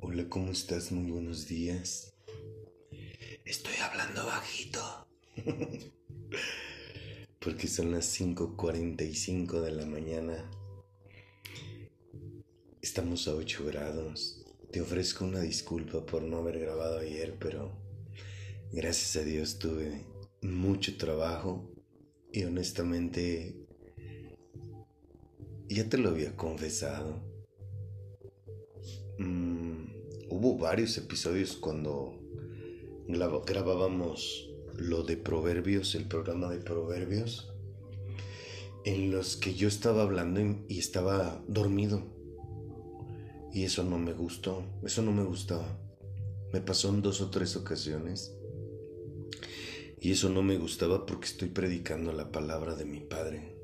Hola, ¿cómo estás? Muy buenos días. Estoy hablando bajito. Porque son las 5.45 de la mañana. Estamos a 8 grados. Te ofrezco una disculpa por no haber grabado ayer, pero gracias a Dios tuve mucho trabajo y honestamente ya te lo había confesado. Mm, hubo varios episodios cuando grabábamos lo de Proverbios, el programa de Proverbios, en los que yo estaba hablando y estaba dormido. Y eso no me gustó, eso no me gustaba. Me pasó en dos o tres ocasiones. Y eso no me gustaba porque estoy predicando la palabra de mi Padre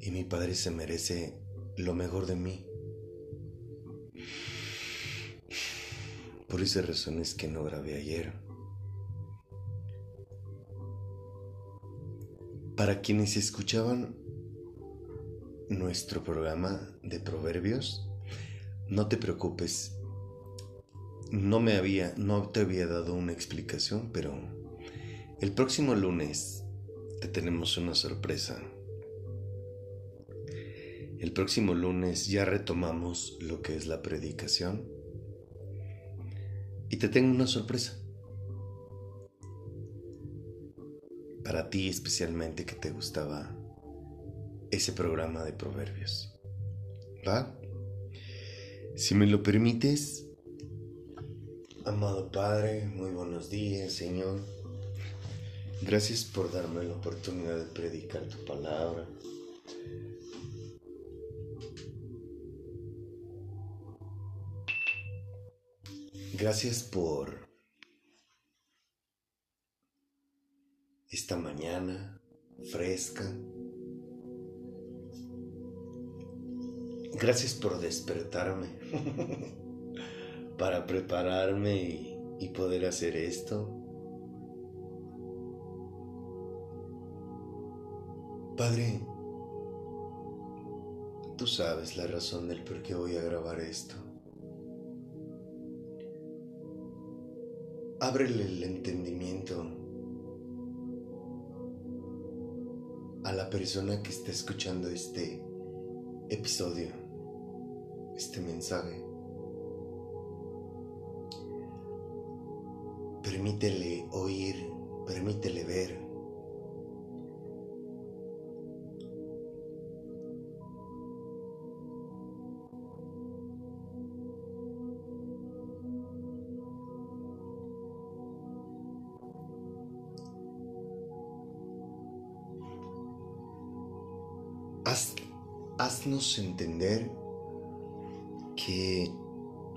y mi Padre se merece lo mejor de mí. Por esas razones que no grabé ayer. Para quienes escuchaban nuestro programa de proverbios, no te preocupes. No me había, no te había dado una explicación, pero el próximo lunes te tenemos una sorpresa. El próximo lunes ya retomamos lo que es la predicación. Y te tengo una sorpresa. Para ti especialmente que te gustaba ese programa de proverbios. ¿Va? Si me lo permites, amado Padre, muy buenos días, Señor. Gracias por darme la oportunidad de predicar tu palabra. Gracias por esta mañana fresca. Gracias por despertarme para prepararme y, poder hacer esto. Padre, tú sabes la razón del por qué voy a grabar esto. Ábrele el entendimiento a la persona que está escuchando este episodio, este mensaje. Permítele oír, permítele ver. Entender que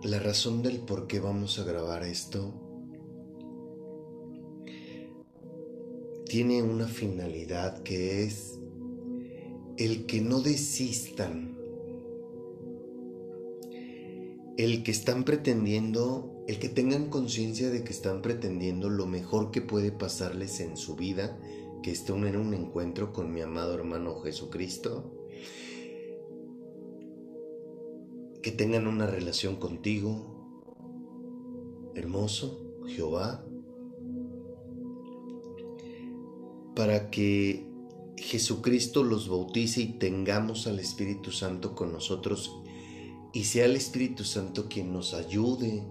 la razón del por qué vamos a grabar esto tiene una finalidad que es el que no desistan, el que están pretendiendo, el que tengan conciencia de que están pretendiendo lo mejor que puede pasarles en su vida, que estén en un encuentro con mi amado hermano Jesucristo, que tengan una relación contigo, hermoso, Jehová, para que Jesucristo los bautice y tengamos al Espíritu Santo con nosotros y sea el Espíritu Santo quien nos ayude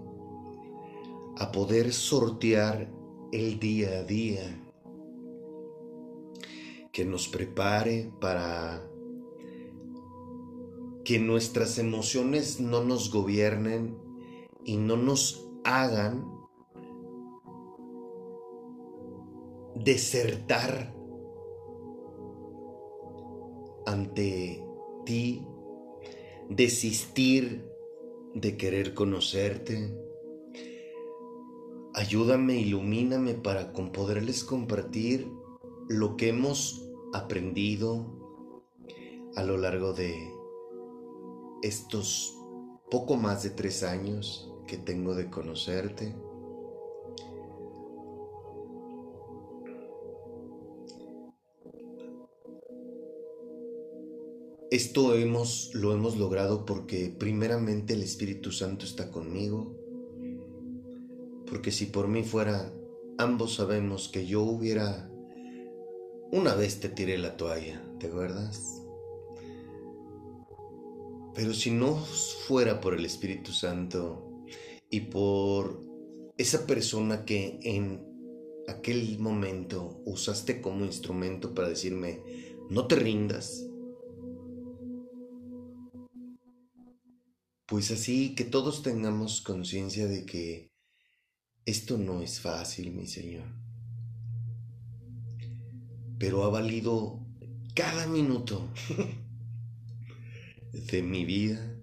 a poder sortear el día a día, que nos prepare para que nuestras emociones no nos gobiernen y no nos hagan desertar ante ti, desistir de querer conocerte. Ayúdame, ilumíname para con poderles compartir lo que hemos aprendido a lo largo de estos poco más de tres años que tengo de conocerte. esto hemos, lo hemos logrado porque primeramente el Espíritu Santo está conmigo. Porque si por mí fuera, ambos sabemos que yo hubiera... Una vez te tiré la toalla, ¿te acuerdas? Pero si no fuera por el Espíritu Santo y por esa persona que en aquel momento usaste como instrumento para decirme, no te rindas, pues así que todos tengamos conciencia de que esto no es fácil, mi Señor. Pero ha valido cada minuto de mi vida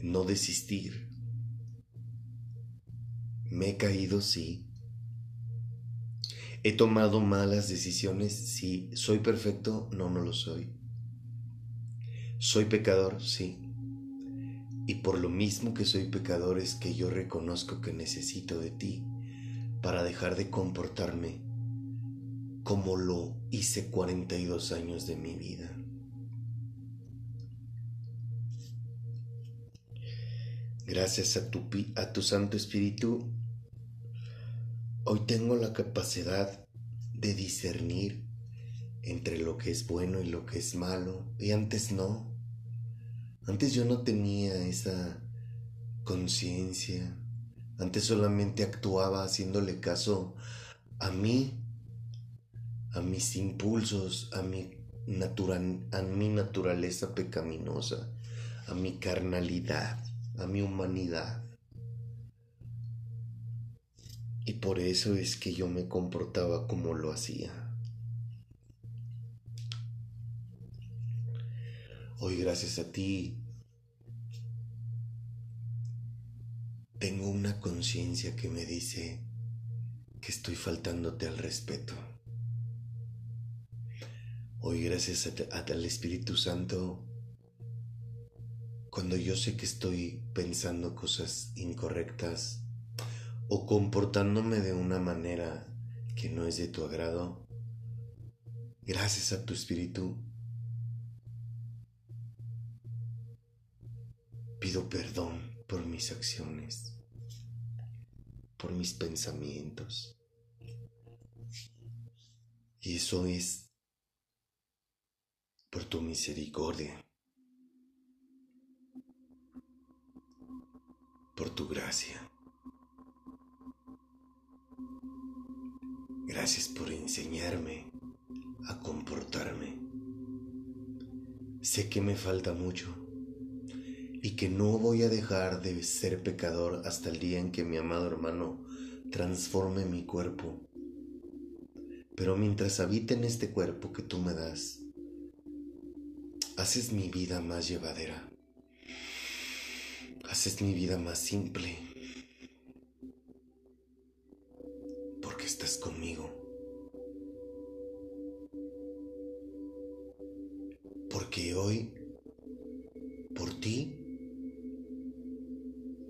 no desistir. Me he caído, sí. He tomado malas decisiones, sí. ¿Soy perfecto? No, no lo soy. ¿Soy pecador? Sí. Y por lo mismo que soy pecador es que yo reconozco que necesito de ti para dejar de comportarme como lo hice 42 años de mi vida. Gracias a tu, a tu Santo Espíritu, hoy tengo la capacidad de discernir entre lo que es bueno y lo que es malo, y antes no. Antes yo no tenía esa conciencia. Antes solamente actuaba haciéndole caso a mí, a mis impulsos, a mi, a mi naturaleza pecaminosa, a mi carnalidad a mi humanidad. Y por eso es que yo me comportaba como lo hacía. Hoy gracias a ti tengo una conciencia que me dice que estoy faltándote al respeto. Hoy gracias al Espíritu Santo cuando yo sé que estoy pensando cosas incorrectas o comportándome de una manera que no es de tu agrado, gracias a tu espíritu, pido perdón por mis acciones, por mis pensamientos. Y eso es por tu misericordia. Por tu gracia. Gracias por enseñarme a comportarme. Sé que me falta mucho y que no voy a dejar de ser pecador hasta el día en que mi amado hermano transforme mi cuerpo. Pero mientras habite en este cuerpo que tú me das, haces mi vida más llevadera haces mi vida más simple. Porque estás conmigo. Porque hoy, por ti,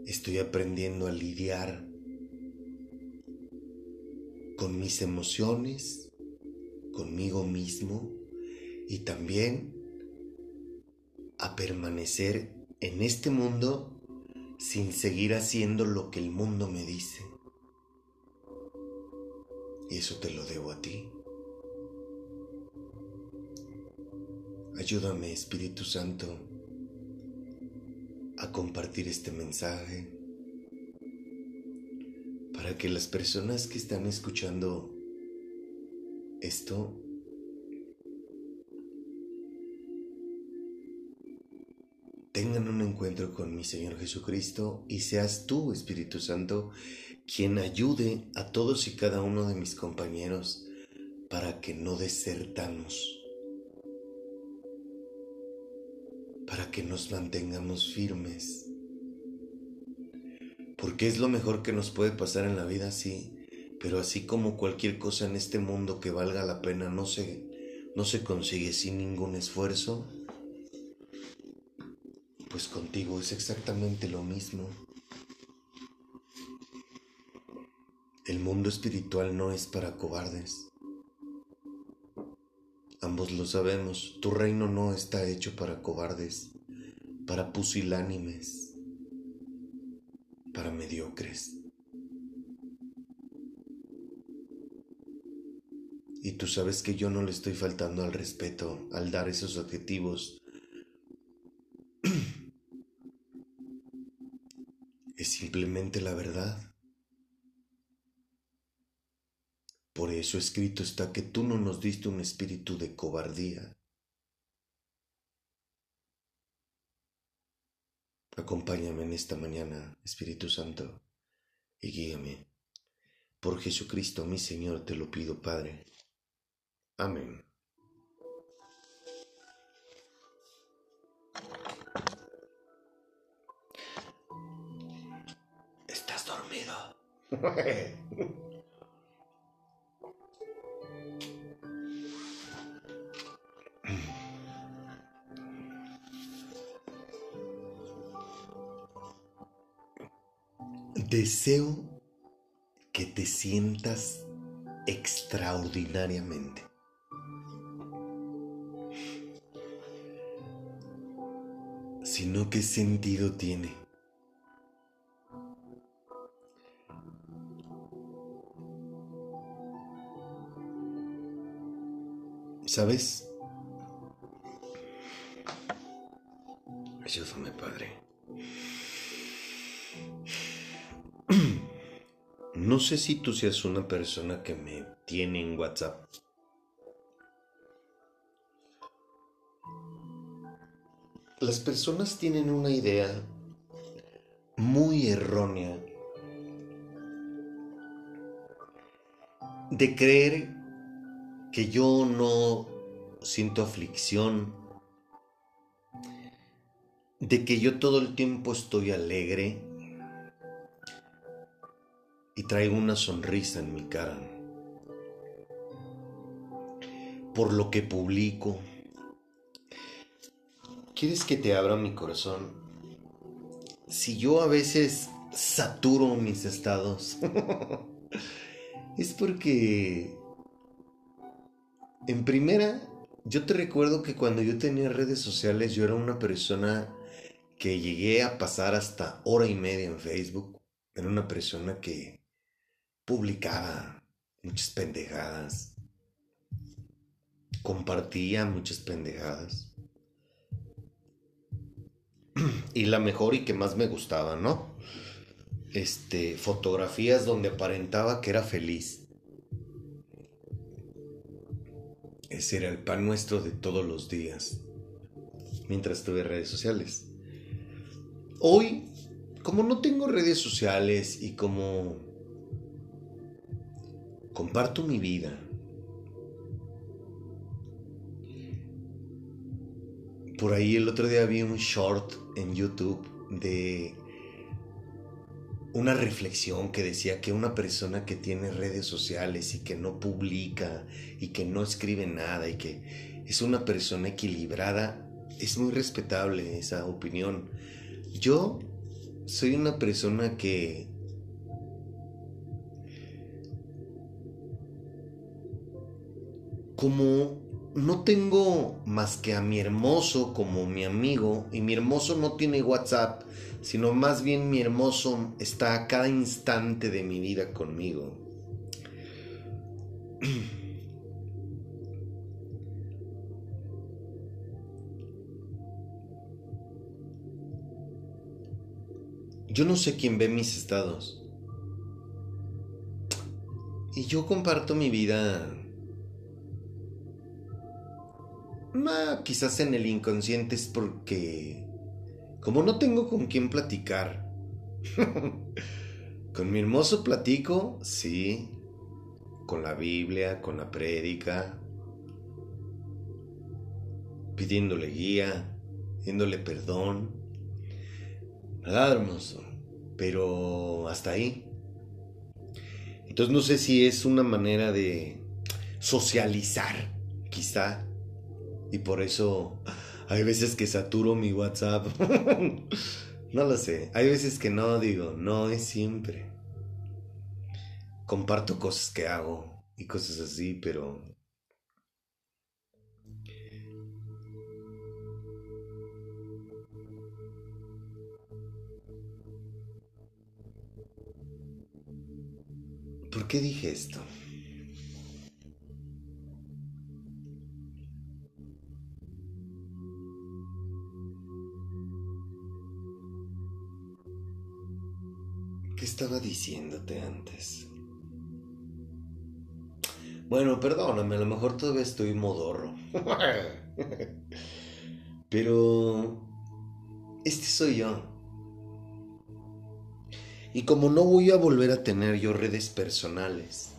estoy aprendiendo a lidiar con mis emociones, conmigo mismo y también a permanecer en este mundo sin seguir haciendo lo que el mundo me dice. Y eso te lo debo a ti. Ayúdame, Espíritu Santo, a compartir este mensaje para que las personas que están escuchando esto tengan un encuentro con mi Señor Jesucristo y seas tú, Espíritu Santo, quien ayude a todos y cada uno de mis compañeros para que no desertamos, para que nos mantengamos firmes. Porque es lo mejor que nos puede pasar en la vida, sí, pero así como cualquier cosa en este mundo que valga la pena no se, no se consigue sin ningún esfuerzo, pues contigo es exactamente lo mismo. El mundo espiritual no es para cobardes. Ambos lo sabemos, tu reino no está hecho para cobardes, para pusilánimes, para mediocres. Y tú sabes que yo no le estoy faltando al respeto al dar esos adjetivos. es simplemente la verdad. Por eso escrito está que tú no nos diste un espíritu de cobardía. Acompáñame en esta mañana, Espíritu Santo, y guíame. Por Jesucristo mi Señor te lo pido, Padre. Amén. Deseo que te sientas extraordinariamente. Sino qué sentido tiene. ¿Sabes? Ayúdame, Padre. No sé si tú seas una persona que me tiene en WhatsApp. Las personas tienen una idea muy errónea de creer que yo no siento aflicción, de que yo todo el tiempo estoy alegre, y traigo una sonrisa en mi cara. Por lo que publico. ¿Quieres que te abra mi corazón? Si yo a veces saturo mis estados, es porque, en primera, yo te recuerdo que cuando yo tenía redes sociales yo era una persona que llegué a pasar hasta hora y media en Facebook. Era una persona que publicaba muchas pendejadas, compartía muchas pendejadas. Y la mejor y que más me gustaba, ¿no? Este, fotografías donde aparentaba que era feliz. Ese era el pan nuestro de todos los días, mientras tuve redes sociales. Hoy, como no tengo redes sociales y como comparto mi vida. Por ahí el otro día vi un short en YouTube de una reflexión que decía que una persona que tiene redes sociales y que no publica y que no escribe nada y que es una persona equilibrada, es muy respetable esa opinión. Yo soy una persona que como no tengo más que a mi hermoso como mi amigo, y mi hermoso no tiene WhatsApp, sino más bien mi hermoso está a cada instante de mi vida conmigo. Yo no sé quién ve mis estados. Y yo comparto mi vida quizás en el inconsciente es porque, como no tengo con quién platicar, con mi hermoso platico, sí, con la Biblia, con la prédica, pidiéndole guía, pidiéndole perdón. Nada hermoso, pero hasta ahí. Entonces no sé si es una manera de socializar, quizá, y por eso hay veces que saturo mi WhatsApp. no lo sé. Hay veces que no digo, no es siempre. Comparto cosas que hago y cosas así, pero... ¿Por qué dije esto? ¿Qué estaba diciéndote antes? Bueno, perdóname, a lo mejor todavía estoy modorro. Pero este soy yo. Y como no voy a volver a tener yo redes personales,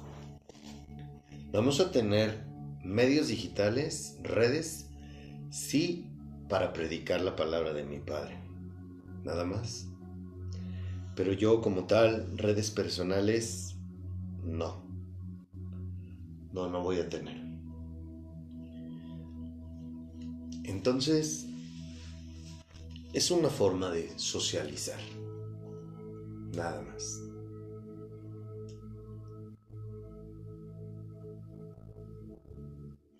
vamos a tener medios digitales, redes, sí, para predicar la palabra de mi Padre. Nada más. Pero yo como tal, redes personales, no. No, no voy a tener. Entonces, es una forma de socializar. Nada más.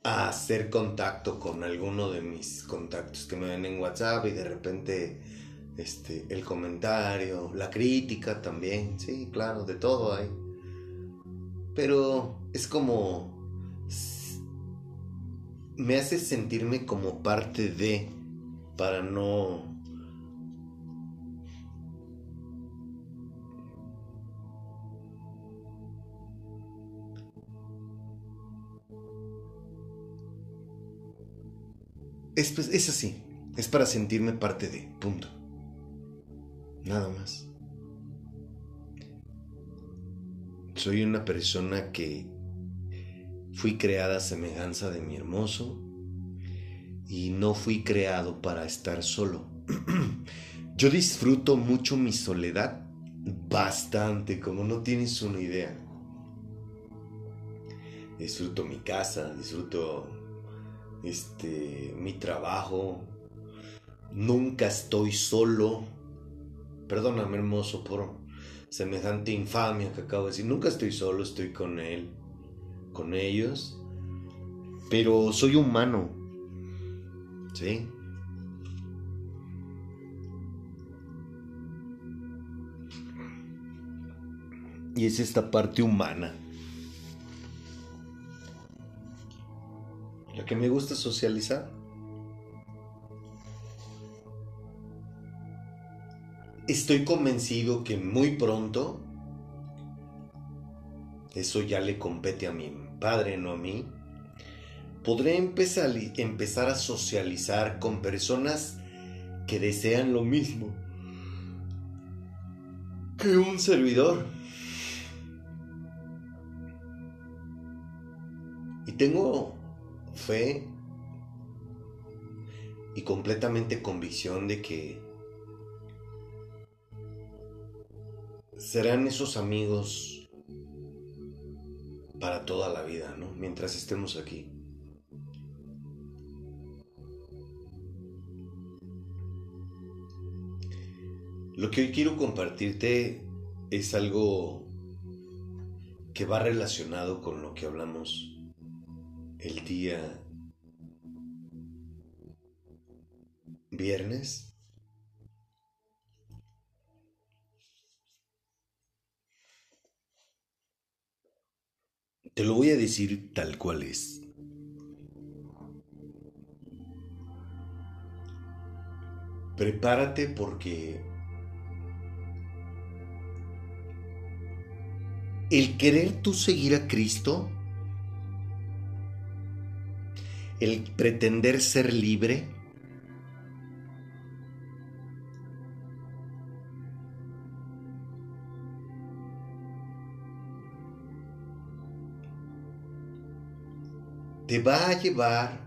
A hacer contacto con alguno de mis contactos que me ven en WhatsApp y de repente este, el comentario, la crítica también, sí, claro, de todo hay. Pero es como... Me hace sentirme como parte de, para no... Es, pues, es así, es para sentirme parte de, punto. Nada más. Soy una persona que fui creada a semejanza de mi hermoso y no fui creado para estar solo. Yo disfruto mucho mi soledad, bastante, como no tienes una idea. Disfruto mi casa, disfruto este mi trabajo. Nunca estoy solo Perdóname, hermoso, por semejante infamia que acabo de decir. Nunca estoy solo, estoy con él, con ellos. Pero soy humano. ¿Sí? Y es esta parte humana. La que me gusta socializar. Estoy convencido que muy pronto, eso ya le compete a mi padre, no a mí, podré empezar, a socializar con personas que desean lo mismo que un servidor. Y tengo fe y completamente convicción de que serán esos amigos para toda la vida, ¿no? Mientras estemos aquí. Lo que hoy quiero compartirte es algo que va relacionado con lo que hablamos el día viernes Te lo voy a decir tal cual es. Prepárate porque el querer tú seguir a Cristo, el pretender ser libre, te va a llevar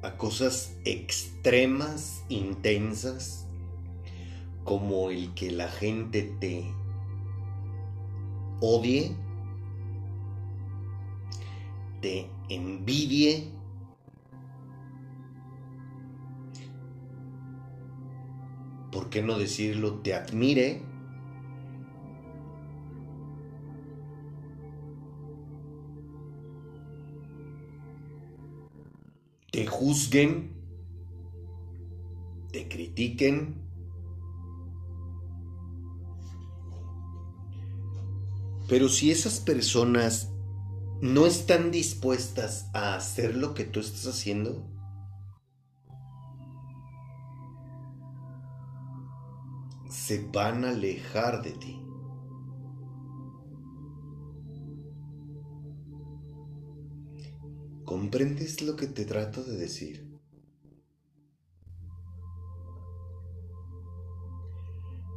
a cosas extremas, intensas, como el que la gente te odie, te envidie, ¿por qué no decirlo? Te admire te juzguen, te critiquen. Pero si esas personas no están dispuestas a hacer lo que tú estás haciendo, se van a alejar de ti. ¿Comprendes lo que te trato de decir?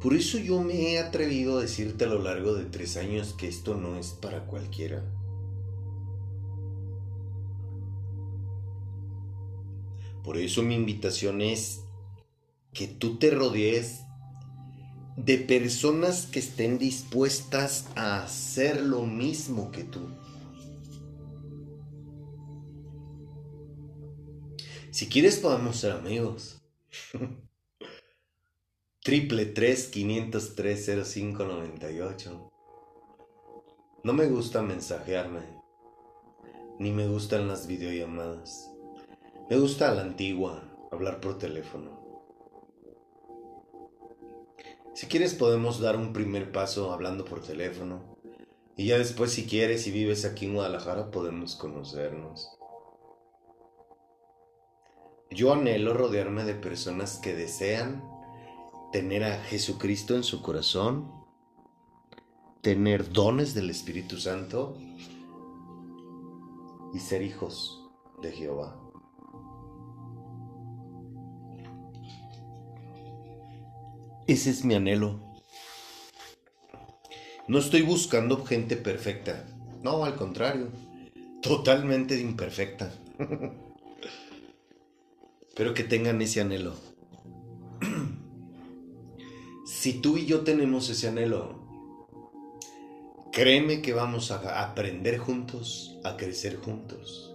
Por eso yo me he atrevido a decirte a lo largo de tres años que esto no es para cualquiera. Por eso mi invitación es que tú te rodees de personas que estén dispuestas a hacer lo mismo que tú. Si quieres podemos ser amigos. Triple 3 503 0598. No me gusta mensajearme, ni me gustan las videollamadas. Me gusta la antigua, hablar por teléfono. Si quieres podemos dar un primer paso hablando por teléfono. Y ya después si quieres y vives aquí en Guadalajara podemos conocernos. Yo anhelo rodearme de personas que desean tener a Jesucristo en su corazón, tener dones del Espíritu Santo y ser hijos de Jehová. Ese es mi anhelo. No estoy buscando gente perfecta. No, al contrario. Totalmente imperfecta. Pero que tengan ese anhelo. si tú y yo tenemos ese anhelo, créeme que vamos a aprender juntos, a crecer juntos.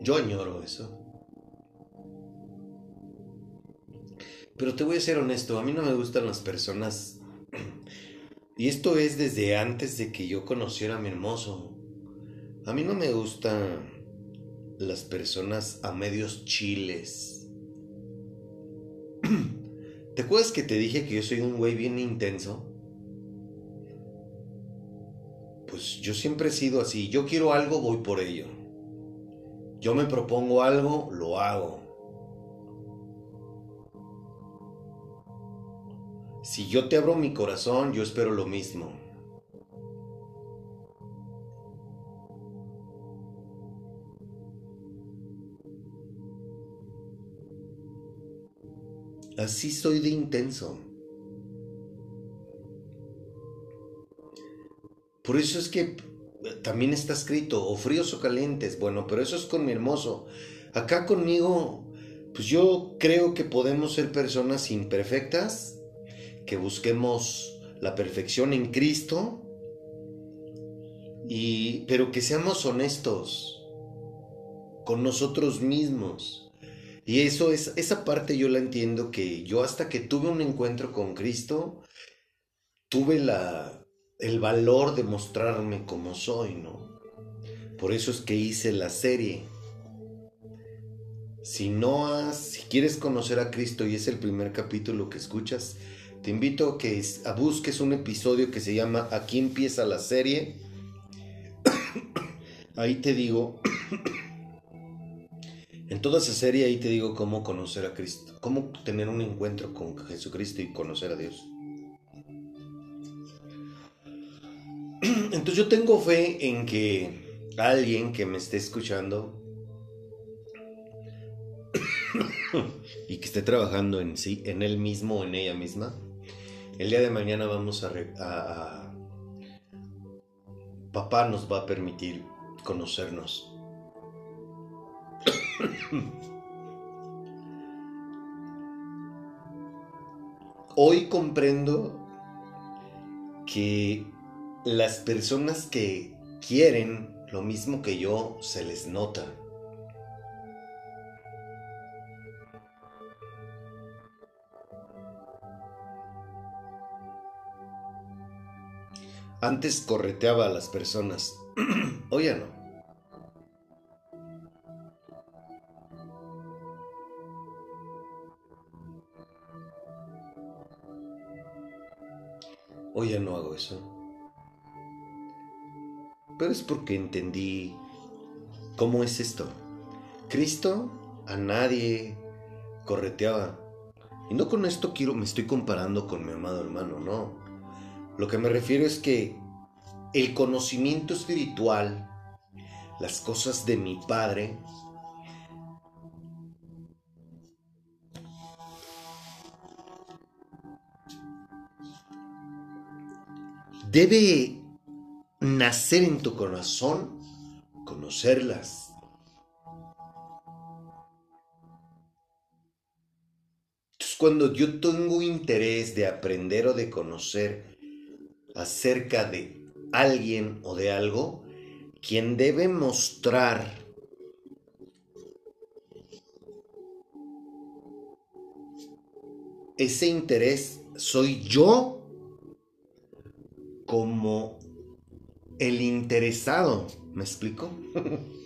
Yo añoro eso. Pero te voy a ser honesto, a mí no me gustan las personas. Y esto es desde antes de que yo conociera a mi hermoso. A mí no me gustan las personas a medios chiles. ¿Te acuerdas que te dije que yo soy un güey bien intenso? Pues yo siempre he sido así. Yo quiero algo, voy por ello. Yo me propongo algo, lo hago. Si yo te abro mi corazón, yo espero lo mismo. Así soy de intenso. Por eso es que también está escrito, o fríos o calientes, bueno, pero eso es con mi hermoso. Acá conmigo, pues yo creo que podemos ser personas imperfectas, que busquemos la perfección en Cristo, y, pero que seamos honestos con nosotros mismos. Y eso es, esa parte yo la entiendo que yo hasta que tuve un encuentro con Cristo, tuve la, el valor de mostrarme como soy, ¿no? Por eso es que hice la serie. Si no has, si quieres conocer a Cristo y es el primer capítulo que escuchas, te invito a que busques un episodio que se llama Aquí empieza la serie. ahí te digo, en toda esa serie ahí te digo cómo conocer a Cristo, cómo tener un encuentro con Jesucristo y conocer a Dios. Entonces yo tengo fe en que alguien que me esté escuchando y que esté trabajando en sí, en él mismo o en ella misma, el día de mañana vamos a, a papá nos va a permitir conocernos. Hoy comprendo que las personas que quieren lo mismo que yo se les nota. Antes correteaba a las personas, hoy ya no. Hoy ya no hago eso. Pero es porque entendí cómo es esto. Cristo a nadie correteaba. Y no con esto quiero, me estoy comparando con mi amado hermano, no. Lo que me refiero es que el conocimiento espiritual, las cosas de mi Padre, debe nacer en tu corazón, conocerlas. Entonces, cuando yo tengo interés de aprender o de conocer acerca de alguien o de algo, quien debe mostrar ese interés soy yo como el interesado. ¿Me explico?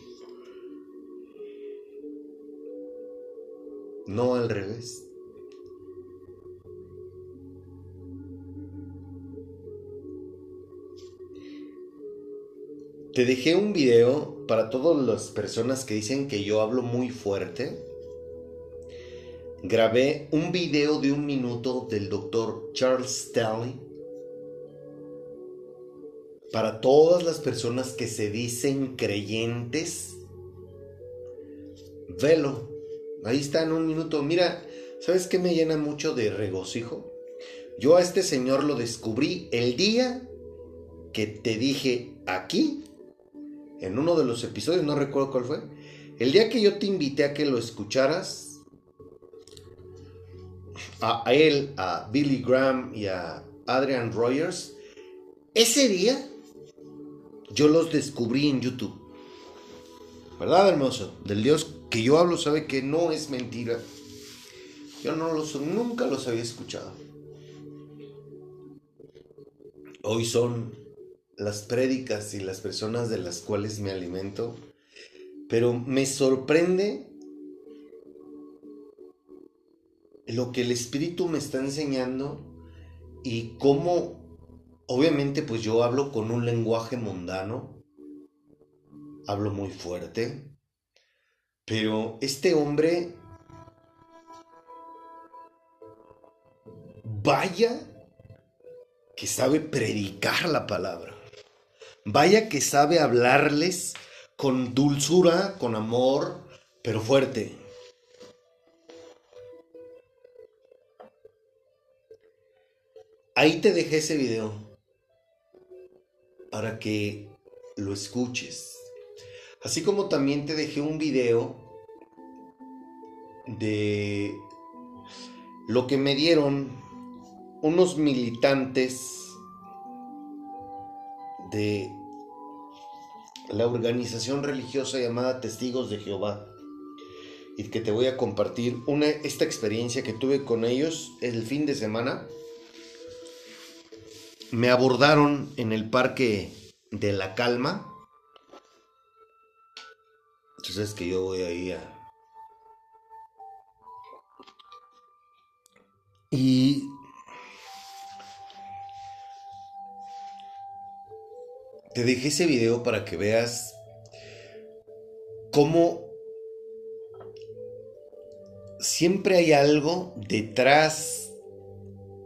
no al revés. Te dejé un video para todas las personas que dicen que yo hablo muy fuerte. Grabé un video de un minuto del doctor Charles Stanley para todas las personas que se dicen creyentes. Velo. Ahí está en un minuto. Mira, ¿sabes qué me llena mucho de regocijo? Yo a este señor lo descubrí el día que te dije aquí en uno de los episodios, no recuerdo cuál fue, el día que yo te invité a que lo escucharas, a, él, a Billy Graham y a Adrian Rogers, ese día yo los descubrí en YouTube. ¿Verdad, hermoso? Del Dios que yo hablo sabe que no es mentira. Yo no los, nunca los había escuchado. Hoy son las prédicas y las personas de las cuales me alimento, pero me sorprende lo que el Espíritu me está enseñando y cómo, obviamente, pues yo hablo con un lenguaje mundano, hablo muy fuerte, pero este hombre, vaya que sabe predicar la palabra. Vaya que sabe hablarles con dulzura, con amor, pero fuerte. Ahí te dejé ese video para que lo escuches. Así como también te dejé un video de lo que me dieron unos militantes de la organización religiosa llamada Testigos de Jehová y que te voy a compartir una, esta experiencia que tuve con ellos el fin de semana. Me abordaron en el parque de la calma. Entonces es que yo voy ahí a... Y Te dejé ese video para que veas cómo siempre hay algo detrás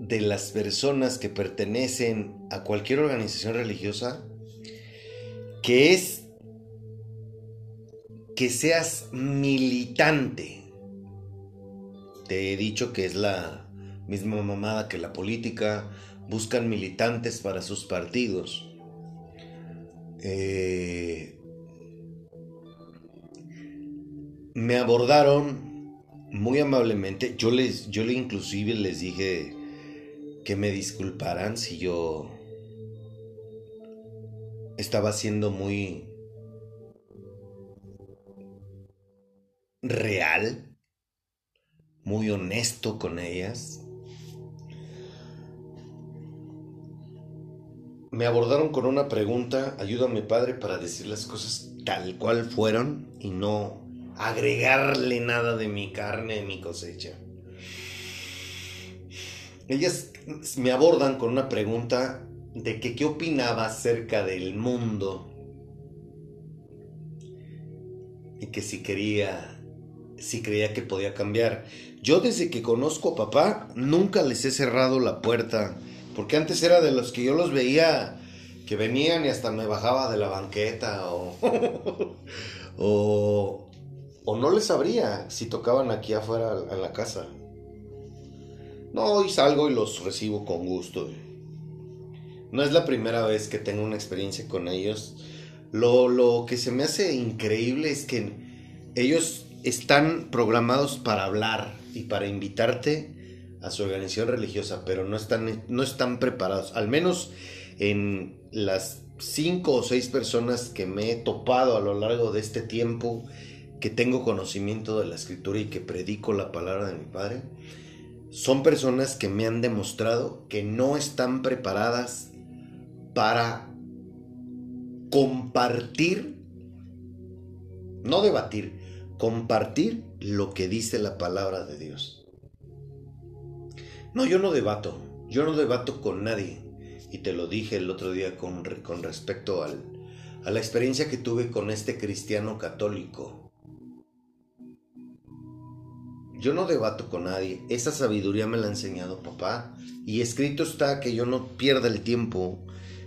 de las personas que pertenecen a cualquier organización religiosa que es que seas militante. Te he dicho que es la misma mamada que la política, buscan militantes para sus partidos. Eh, me abordaron muy amablemente. Yo les, yo inclusive les dije que me disculparan si yo estaba siendo muy real, muy honesto con ellas. Me abordaron con una pregunta, ayúdame Padre para decir las cosas tal cual fueron y no agregarle nada de mi carne, de mi cosecha. ellas me abordan con una pregunta de que qué opinaba acerca del mundo y que si quería, si creía que podía cambiar. Yo desde que conozco a papá nunca les he cerrado la puerta, porque antes era de los que yo los veía que venían y hasta me bajaba de la banqueta o, o, o no les abría si tocaban aquí afuera en la casa. No, hoy salgo y los recibo con gusto. No es la primera vez que tengo una experiencia con ellos. Lo, lo que se me hace increíble es que ellos están programados para hablar y para invitarte a su organización religiosa, pero no están, no están preparados. Al menos en las cinco o seis personas que me he topado a lo largo de este tiempo que tengo conocimiento de la escritura y que predico la palabra de mi padre, son personas que me han demostrado que no están preparadas para compartir, no debatir, compartir lo que dice la palabra de Dios. No, yo no debato, yo no debato con nadie. Y te lo dije el otro día con, con respecto al, a la experiencia que tuve con este cristiano católico yo no debato con nadie. Esa sabiduría me la ha enseñado papá. Y escrito está que yo no pierda el tiempo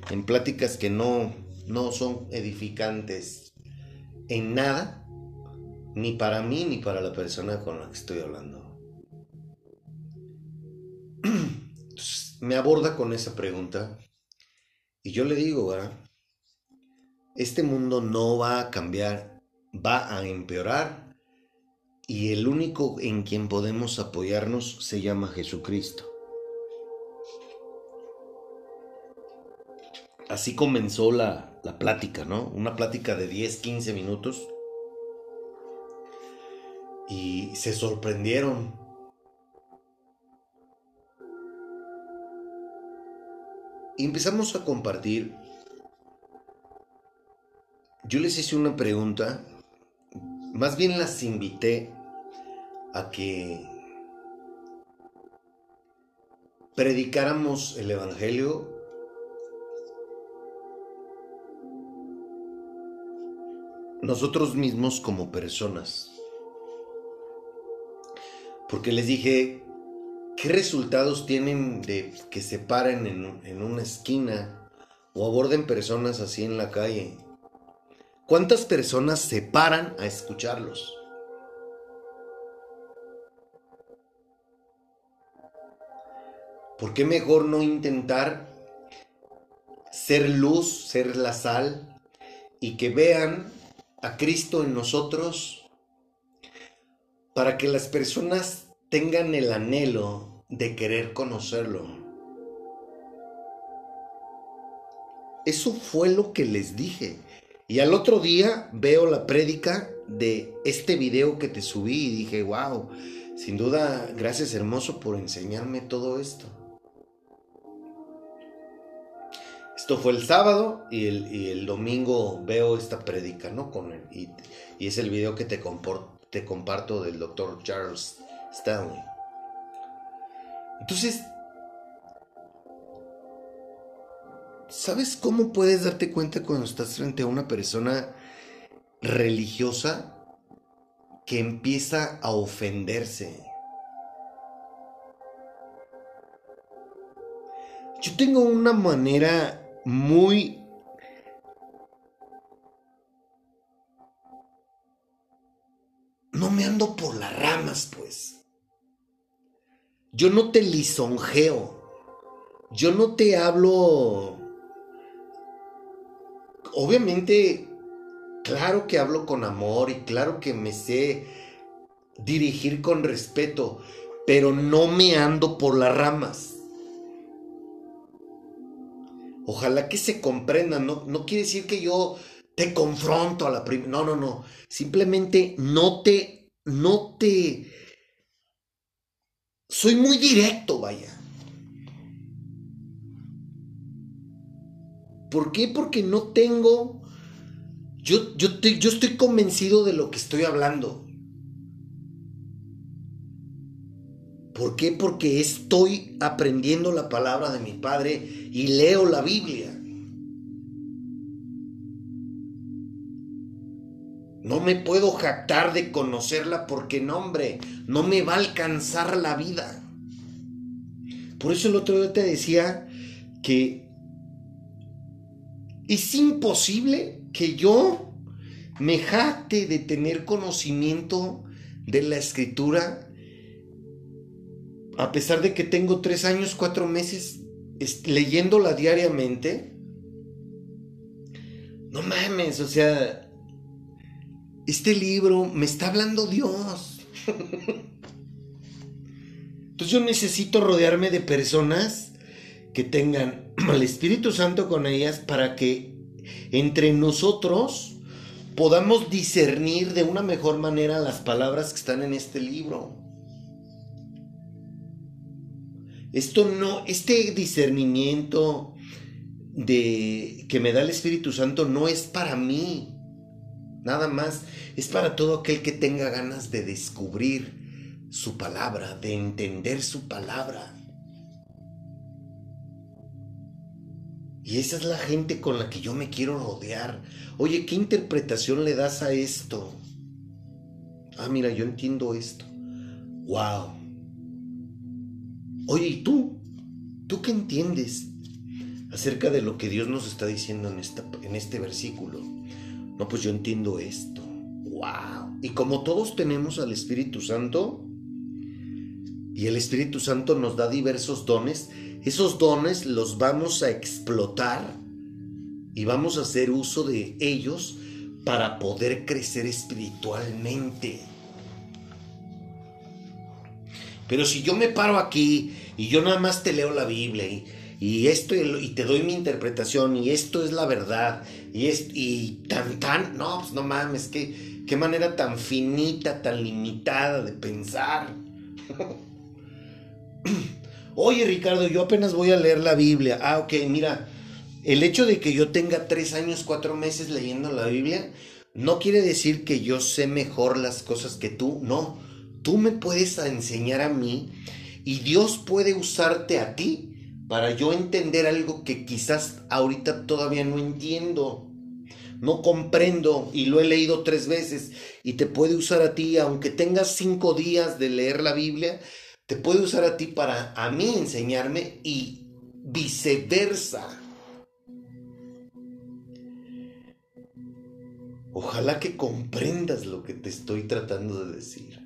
en pláticas que no, no son edificantes en nada, ni para mí ni para la persona con la que estoy hablando. Me aborda con esa pregunta y yo le digo, ¿verdad? este mundo no va a cambiar, va a empeorar y el único en quien podemos apoyarnos se llama Jesucristo. Así comenzó la, la plática, ¿no? Una plática de 10, 15 minutos. Y se sorprendieron. Empezamos a compartir. Yo les hice una pregunta más bien las invité a que predicáramos el Evangelio nosotros mismos como personas. Porque les dije, ¿qué resultados tienen de que se paren en, una esquina o aborden personas así en la calle? ¿Cuántas personas se paran a escucharlos? ¿Por qué mejor no intentar ser luz, ser la sal y que vean a Cristo en nosotros para que las personas tengan el anhelo de querer conocerlo? Eso fue lo que les dije. Y al otro día veo la prédica de este video que te subí y dije, wow, sin duda, gracias hermoso por enseñarme todo esto. Esto fue el sábado y el, domingo veo esta prédica, ¿no? Con y, es el video que te, te comparto del doctor Charles Stanley. Entonces, ¿Sabes cómo puedes darte cuenta cuando estás frente a una persona religiosa que empieza a ofenderse? Yo tengo una manera muy no me ando por las ramas, pues. Yo no te lisonjeo. Yo no te hablo obviamente, claro que hablo con amor y claro que me sé dirigir con respeto, pero no me ando por las ramas. Ojalá que se comprenda, no, no quiere decir que yo te confronto a la primera, no, no, no, simplemente no te, no te, soy muy directo, vaya. ¿Por qué? Porque no tengo... Yo, yo, yo estoy convencido de lo que estoy hablando. ¿Por qué? Porque estoy aprendiendo la palabra de mi Padre y leo la Biblia. No me puedo jactar de conocerla porque no, hombre, no me va a alcanzar la vida. Por eso el otro día te decía que es imposible que yo me jacte de tener conocimiento de la escritura a pesar de que tengo tres años, cuatro meses leyéndola diariamente. No mames, o sea, este libro me está hablando Dios. Entonces yo necesito rodearme de personas que tengan al Espíritu Santo con ellas para que entre nosotros podamos discernir de una mejor manera las palabras que están en este libro. Esto no, este discernimiento de que me da el Espíritu Santo no es para mí. Nada más es para todo aquel que tenga ganas de descubrir su palabra, de entender su palabra. Y esa es la gente con la que yo me quiero rodear. Oye, ¿qué interpretación le das a esto? Ah, mira, yo entiendo esto. Wow. Oye, ¿y tú? ¿Tú qué entiendes acerca de lo que Dios nos está diciendo en, esta, en este versículo? No, pues yo entiendo esto. ¡Wow! Y como todos tenemos al Espíritu Santo, y el Espíritu Santo nos da diversos dones, esos dones los vamos a explotar y vamos a hacer uso de ellos para poder crecer espiritualmente. Pero si yo me paro aquí y yo nada más te leo la Biblia y, esto y te doy mi interpretación y esto es la verdad y, es, y tan tan, no, pues no mames, qué, qué manera tan finita, tan limitada de pensar. Oye Ricardo, yo apenas voy a leer la Biblia. Ah, ok, mira, el hecho de que yo tenga tres años, cuatro meses leyendo la Biblia, no quiere decir que yo sé mejor las cosas que tú, no tú me puedes enseñar a mí y Dios puede usarte a ti para yo entender algo que quizás ahorita todavía no entiendo, no comprendo y lo he leído tres veces y te puede usar a ti, aunque tengas cinco días de leer la Biblia, te puede usar a ti para a mí enseñarme y viceversa. Ojalá que comprendas lo que te estoy tratando de decir.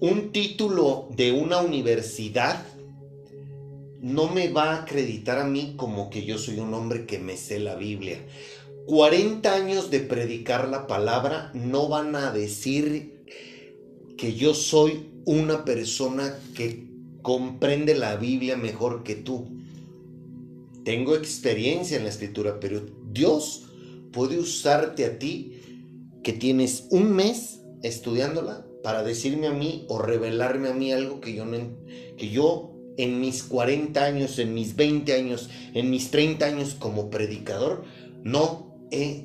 Un título de una universidad no me va a acreditar a mí como que yo soy un hombre que me sé la Biblia. 40 años de predicar la palabra no van a decir que yo soy una persona que comprende la Biblia mejor que tú. Tengo experiencia en la escritura, pero Dios puede usarte a ti que tienes un mes estudiándola para decirme a mí o revelarme a mí algo que yo, que yo en mis 40 años, en mis 20 años, en mis 30 años como predicador, no he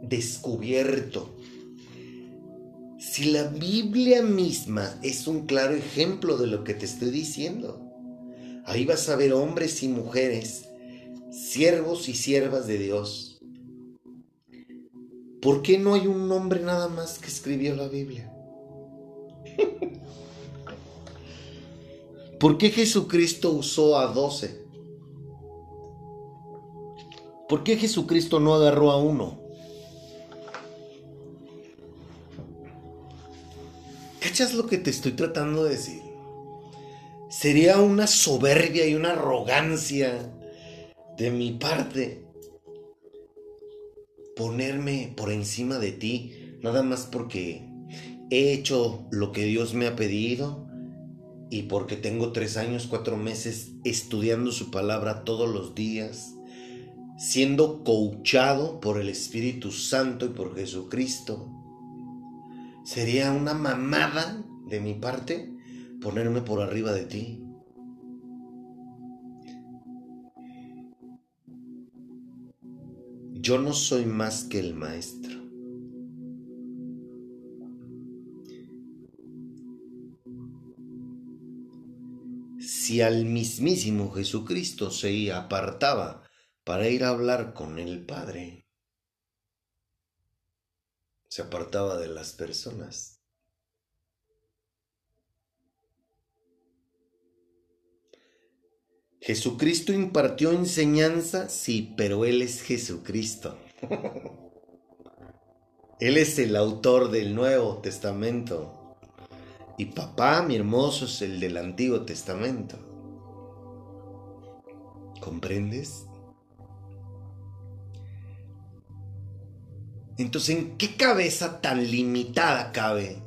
descubierto. Si la Biblia misma es un claro ejemplo de lo que te estoy diciendo, ahí vas a ver hombres y mujeres, siervos y siervas de Dios. ¿Por qué no hay un hombre nada más que escribió la Biblia? ¿Por qué Jesucristo usó a doce? ¿Por qué Jesucristo no agarró a uno? ¿Cachas lo que te estoy tratando de decir? Sería una soberbia y una arrogancia de mi parte ponerme por encima de ti, nada más porque he hecho lo que Dios me ha pedido y porque tengo tres años, cuatro meses estudiando su palabra todos los días, siendo coachado por el Espíritu Santo y por Jesucristo, sería una mamada de mi parte ponerme por arriba de ti. Yo no soy más que el maestro. Si al mismísimo Jesucristo se apartaba para ir a hablar con el Padre, se apartaba de las personas. Jesucristo impartió enseñanza, sí, pero Él es Jesucristo. Él es el autor del Nuevo Testamento. Y papá, mi hermoso, es el del Antiguo Testamento. ¿Comprendes? Entonces, ¿en qué cabeza tan limitada cabe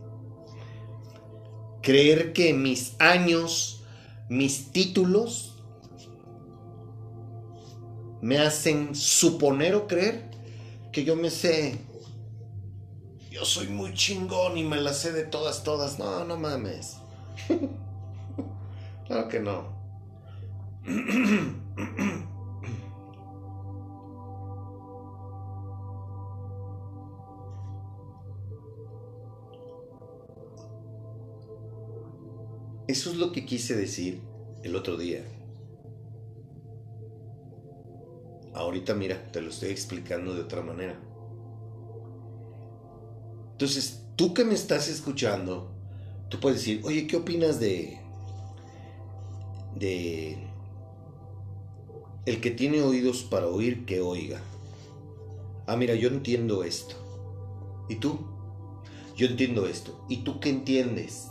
creer que mis años, mis títulos, me hacen suponer o creer que yo me sé. Yo soy muy chingón y me la sé de todas, todas. No, no mames. claro que no. Eso es lo que quise decir el otro día. Ahorita mira, te lo estoy explicando de otra manera. Entonces, tú que me estás escuchando, tú puedes decir, oye, ¿qué opinas de... de... el que tiene oídos para oír, que oiga? Ah, mira, yo entiendo esto. ¿Y tú? Yo entiendo esto. ¿Y tú qué entiendes?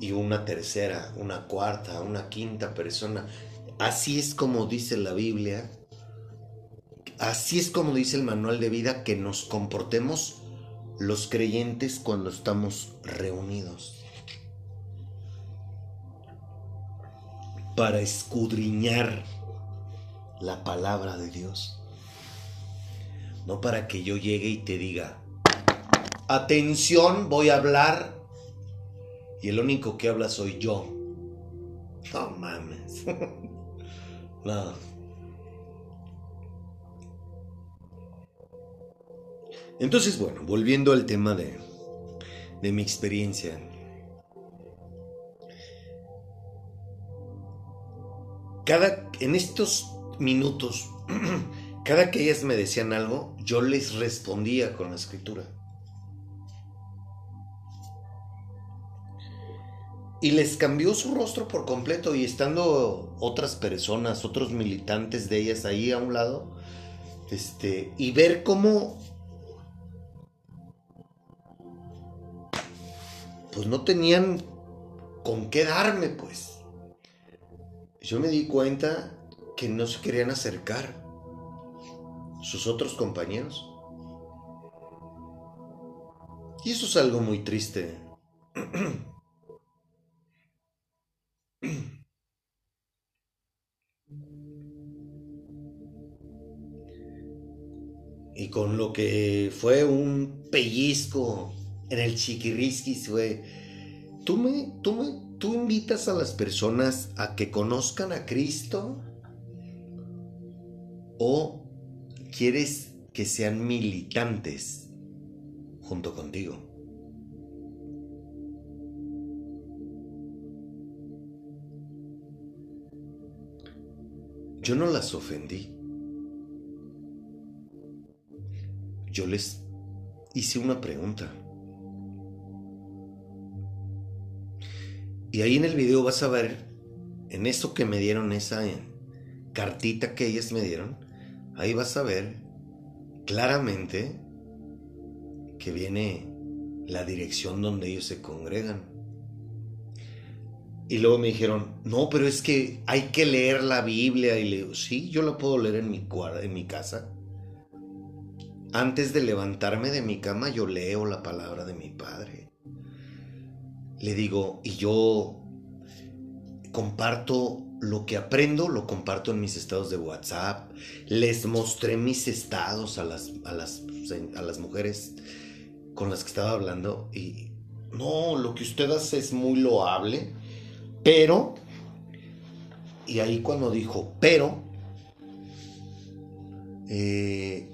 y una tercera, una cuarta, una quinta persona. Así es como dice la Biblia, así es como dice el manual de vida que nos comportemos los creyentes cuando estamos reunidos. Para escudriñar la palabra de Dios. No para que yo llegue y te diga, atención, voy a hablar y el único que habla soy yo. No mames. no. Entonces, bueno, volviendo al tema de, de mi experiencia. Cada, en estos minutos, cada que ellas me decían algo, yo les respondía con la escritura. Y les cambió su rostro por completo y estando otras personas, otros militantes de ellas ahí a un lado, este, y ver cómo pues no tenían con qué darme, pues. Yo me di cuenta que no se querían acercar sus otros compañeros. Y eso es algo muy triste. Y con lo que fue un pellizco en el chiquirisquis fue, ¿tú, me, tú, me, ¿tú invitas a las personas a que conozcan a Cristo? ¿O quieres que sean militantes junto contigo? Yo no las ofendí. Yo les hice una pregunta. Y ahí en el video vas a ver, en eso que me dieron, esa cartita que ellas me dieron, ahí vas a ver claramente que viene la dirección donde ellos se congregan. Y luego me dijeron, no, pero es que hay que leer la Biblia. Y le digo, sí, yo la puedo leer en mi, en mi casa. Antes de levantarme de mi cama, yo leo la palabra de mi padre. Le digo, y yo comparto lo que aprendo, lo comparto en mis estados de WhatsApp. Les mostré mis estados a las, a las, a las mujeres con las que estaba hablando. Y no, lo que usted hace es muy loable pero, y ahí cuando dijo, pero, eh,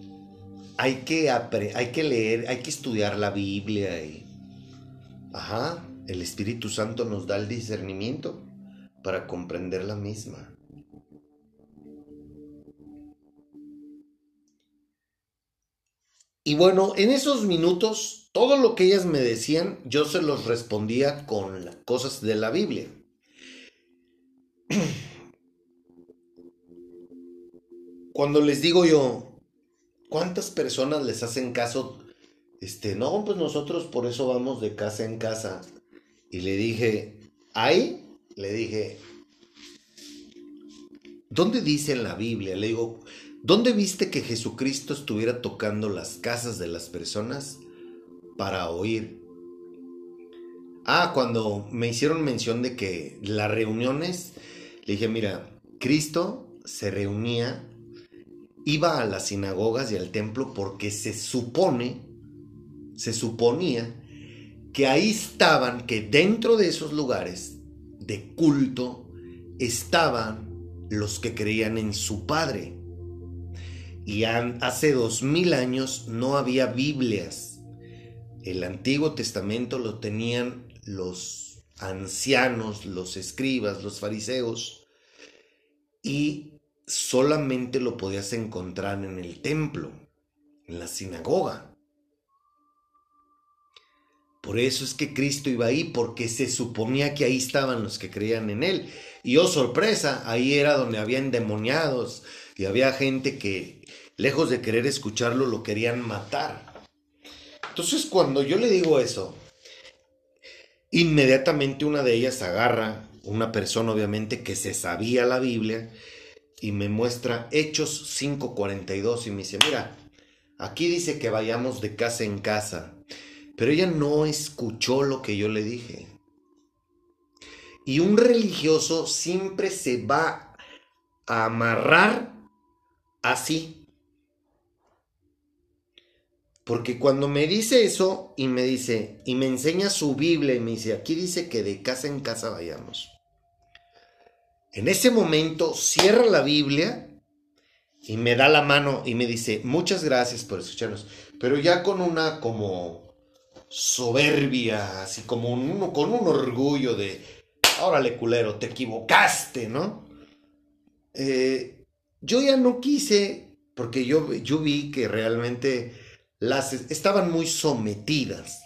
hay, que hay que leer, hay que estudiar la Biblia y, ajá, el Espíritu Santo nos da el discernimiento para comprender la misma. Y bueno, en esos minutos, todo lo que ellas me decían, yo se los respondía con cosas de la Biblia. Cuando les digo yo, ¿cuántas personas les hacen caso? Este, no, pues nosotros por eso vamos de casa en casa. Y le dije, ¿hay? Le dije, ¿dónde dice en la Biblia? Le digo, ¿Dónde viste que Jesucristo estuviera tocando las casas de las personas para oír? Ah, cuando me hicieron mención de que las reuniones, le dije, mira, Cristo se reunía, iba a las sinagogas y al templo porque se supone, se suponía que ahí estaban, que dentro de esos lugares de culto estaban los que creían en su Padre y hace dos mil años no había Biblias. El Antiguo Testamento lo tenían los ancianos, los escribas, los fariseos, y solamente lo podías encontrar en el templo, en la sinagoga. Por eso es que Cristo iba ahí, porque se suponía que ahí estaban los que creían en Él. Y oh sorpresa, ahí era donde había endemoniados y había gente que lejos de querer escucharlo, lo querían matar. Entonces cuando yo le digo eso, inmediatamente una de ellas agarra, una persona obviamente que se sabía la Biblia, y me muestra Hechos 5:42 y me dice, mira, aquí dice que vayamos de casa en casa, pero ella no escuchó lo que yo le dije. Y un religioso siempre se va a amarrar así porque cuando me dice eso y me dice, y me enseña su Biblia y me dice, aquí dice que de casa en casa vayamos. En ese momento cierra la Biblia y me da la mano y me dice, muchas gracias por escucharnos, pero ya con una como soberbia, así como un, con un orgullo de, órale culero, te equivocaste, ¿no? Eh, yo ya no quise, porque yo, yo vi que realmente las estaban muy sometidas.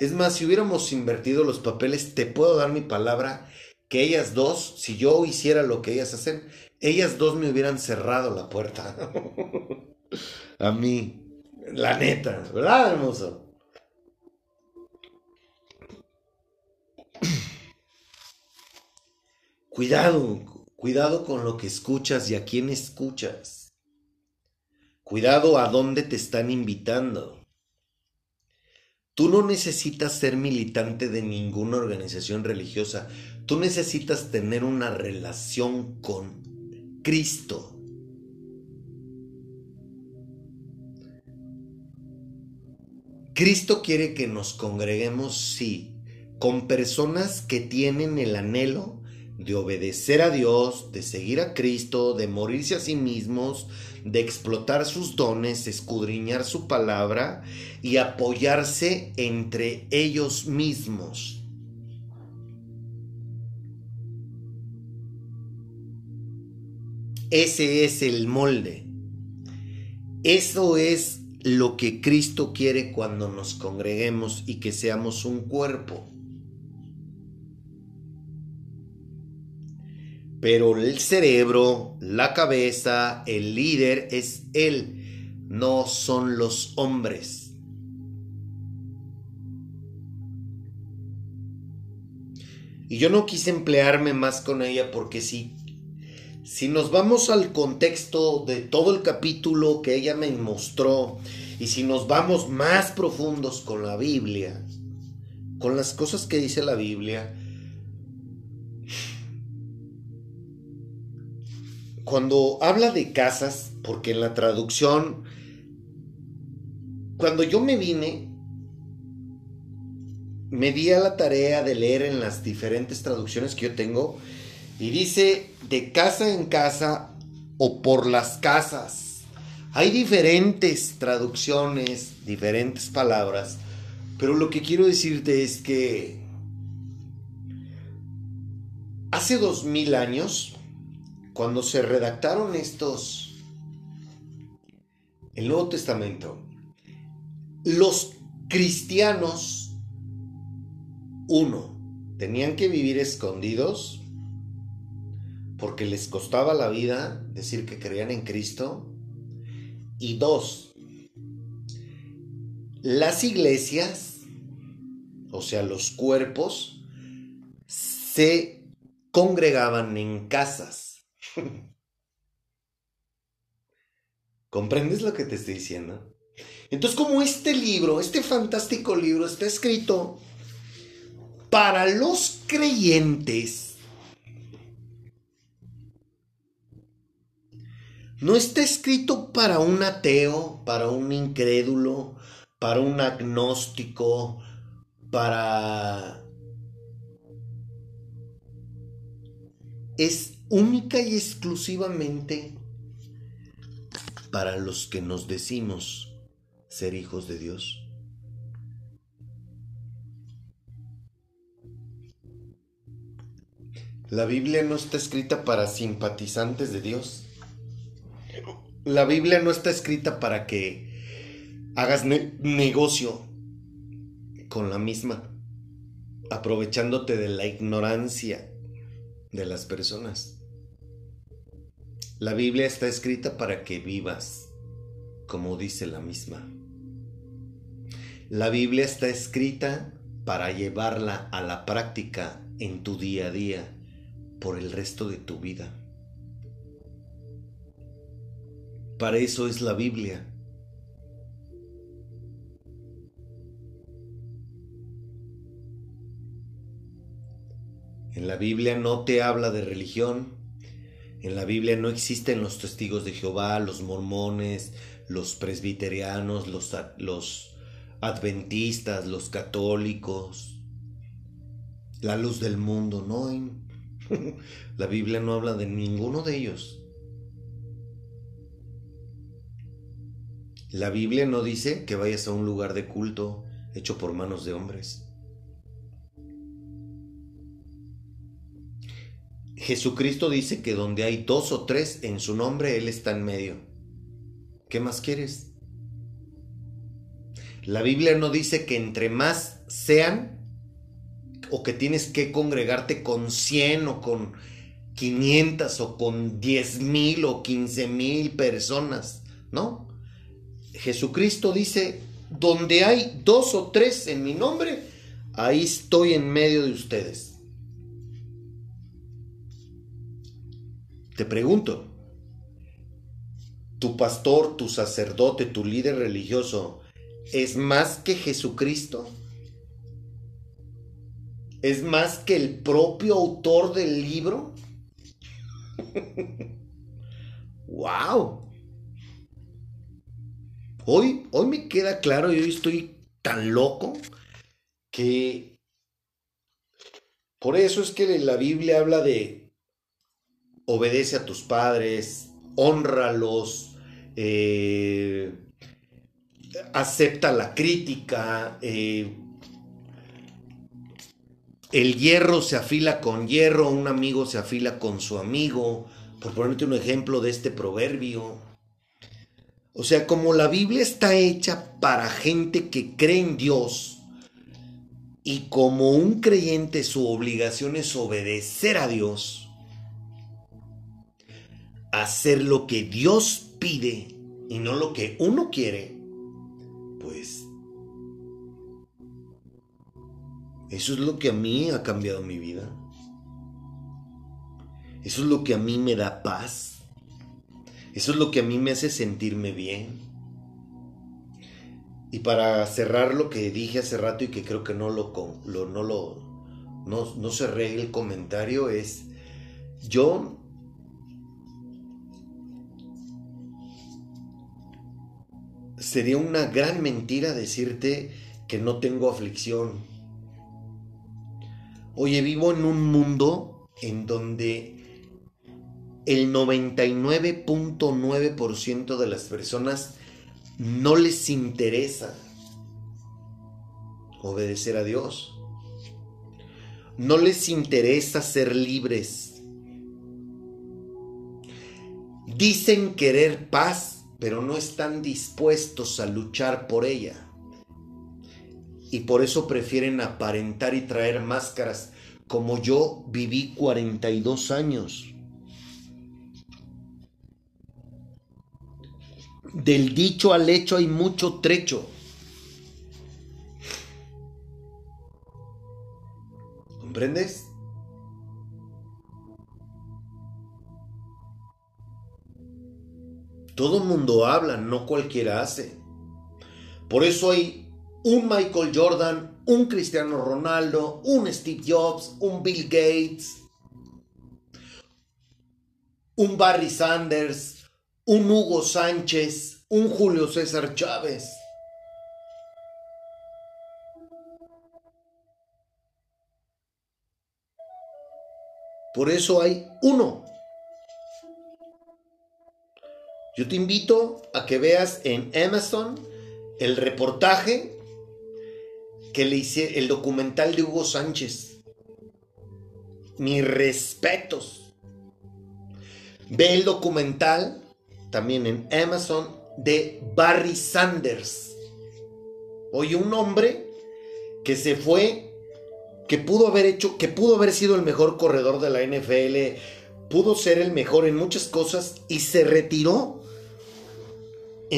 Es más, si hubiéramos invertido los papeles, te puedo dar mi palabra que ellas dos, si yo hiciera lo que ellas hacen, ellas dos me hubieran cerrado la puerta. A mí, la neta, ¿verdad, hermoso? Cuidado, cuidado con lo que escuchas y a quién escuchas. Cuidado a dónde te están invitando. Tú no necesitas ser militante de ninguna organización religiosa. Tú necesitas tener una relación con Cristo. Cristo quiere que nos congreguemos, sí, con personas que tienen el anhelo de obedecer a Dios, de seguir a Cristo, de morirse a sí mismos, de explotar sus dones, escudriñar su palabra y apoyarse entre ellos mismos. Ese es el molde. Eso es lo que Cristo quiere cuando nos congreguemos y que seamos un cuerpo. Pero el cerebro, la cabeza, el líder es Él, no son los hombres. Y yo no quise emplearme más con ella porque si, si nos vamos al contexto de todo el capítulo que ella me mostró y si nos vamos más profundos con la Biblia, con las cosas que dice la Biblia, cuando habla de casas, porque en la traducción, cuando yo me vine, me di a la tarea de leer en las diferentes traducciones que yo tengo y dice de casa en casa o por las casas. Hay diferentes traducciones, diferentes palabras, pero lo que quiero decirte es que hace dos mil años, cuando se redactaron estos, el Nuevo Testamento, los cristianos, uno, tenían que vivir escondidos porque les costaba la vida decir que creían en Cristo. Y dos, las iglesias, o sea, los cuerpos, se congregaban en casas. ¿Comprendes lo que te estoy diciendo? Entonces, como este libro, este fantástico libro está escrito para los creyentes, no está escrito para un ateo, para un incrédulo, para un agnóstico, para... Es única y exclusivamente para los que nos decimos ser hijos de Dios. La Biblia no está escrita para simpatizantes de Dios. La Biblia no está escrita para que hagas negocio con la misma, aprovechándote de la ignorancia de las personas. La Biblia está escrita para que vivas, como dice la misma. La Biblia está escrita para llevarla a la práctica en tu día a día por el resto de tu vida. Para eso es la Biblia. En la Biblia no te habla de religión. En la Biblia no existen los testigos de Jehová, los mormones, los presbiterianos, los, adventistas, los católicos, la luz del mundo. No, la Biblia no habla de ninguno de ellos. La Biblia no dice que vayas a un lugar de culto hecho por manos de hombres. Jesucristo dice que donde hay dos o tres en su nombre, Él está en medio. ¿Qué más quieres? La Biblia no dice que entre más sean, o que tienes que congregarte con 100 o con 500 o con 10 mil o 15 mil personas, ¿no? Jesucristo dice, donde hay dos o tres en mi nombre, ahí estoy en medio de ustedes. Te pregunto, ¿tu pastor, tu sacerdote, tu líder religioso es más que Jesucristo? ¿Es más que el propio autor del libro? ¡Wow! Hoy, hoy me queda claro y hoy estoy tan loco que por eso es que la Biblia habla de obedece a tus padres, honralos, eh, acepta la crítica, eh, el hierro se afila con hierro, un amigo se afila con su amigo, por ponerte un ejemplo de este proverbio. O sea, como la Biblia está hecha para gente que cree en Dios, y como un creyente su obligación es obedecer a Dios, hacer lo que Dios pide y no lo que uno quiere, pues eso es lo que a mí ha cambiado mi vida. Eso es lo que a mí me da paz. Eso es lo que a mí me hace sentirme bien. Y para cerrar lo que dije hace rato y que creo que no lo, no lo no, no cerré el comentario es yo sería una gran mentira decirte que no tengo aflicción. Oye, vivo en un mundo en donde el 99.9% de las personas no les interesa obedecer a Dios. no les interesa ser libres. Dicen querer paz, pero no están dispuestos a luchar por ella. Y por eso prefieren aparentar y traer máscaras, como yo viví 42 años. Del dicho al hecho hay mucho trecho. ¿Comprendes? Todo mundo habla, no cualquiera hace. Por eso hay un Michael Jordan, un Cristiano Ronaldo, un Steve Jobs, un Bill Gates, un Barry Sanders, un Hugo Sánchez, un Julio César Chávez. Por eso hay uno. Yo te invito a que veas en Amazon el reportaje que le hice, el documental de Hugo Sánchez. Mis respetos. Ve el documental también en Amazon de Barry Sanders. Oye, un hombre que se fue, que pudo haber hecho, que pudo haber sido el mejor corredor de la NFL, pudo ser el mejor en muchas cosas y se retiró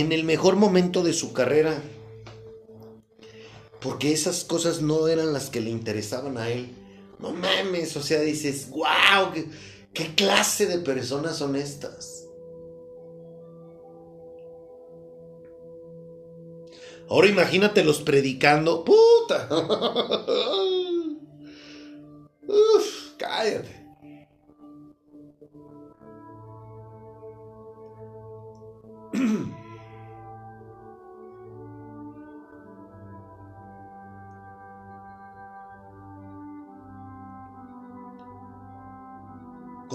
en el mejor momento de su carrera. Porque esas cosas no eran las que le interesaban a él. No mames, o sea, dices, wow, qué, clase de personas son estas. Ahora imagínatelos predicando. ¡Puta! Uf, cállate.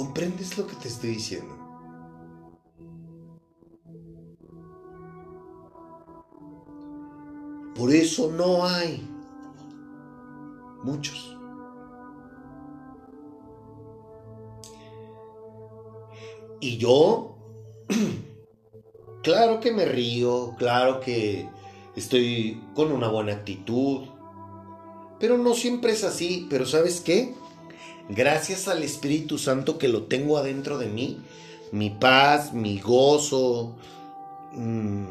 ¿Comprendes lo que te estoy diciendo? Por eso no hay muchos. Y yo, claro que me río, claro que estoy con una buena actitud, pero no siempre es así. Pero ¿sabes qué? Gracias al Espíritu Santo que lo tengo adentro de mí, mi paz, mi gozo, mmm,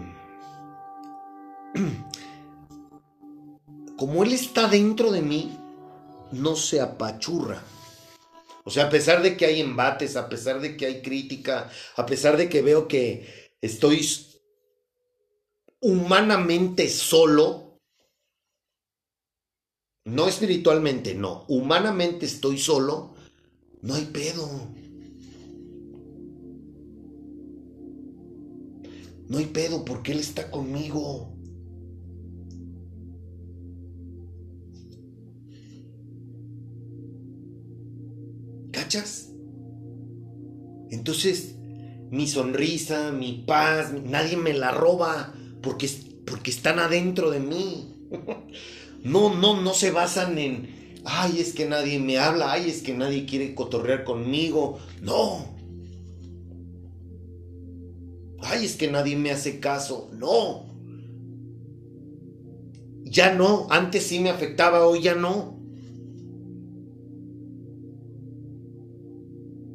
como Él está dentro de mí, no se apachurra. O sea, a pesar de que hay embates, a pesar de que hay crítica, a pesar de que veo que estoy humanamente solo, no espiritualmente, no, humanamente estoy solo, no hay pedo. No hay pedo porque Él está conmigo. Entonces, mi sonrisa, mi paz, nadie me la roba porque, porque están adentro de mí. No, no, no se basan en, ay, es que nadie me habla, ay, es que nadie quiere cotorrear conmigo. No. Ay, es que nadie me hace caso. No. Ya no, antes sí me afectaba, hoy ya no.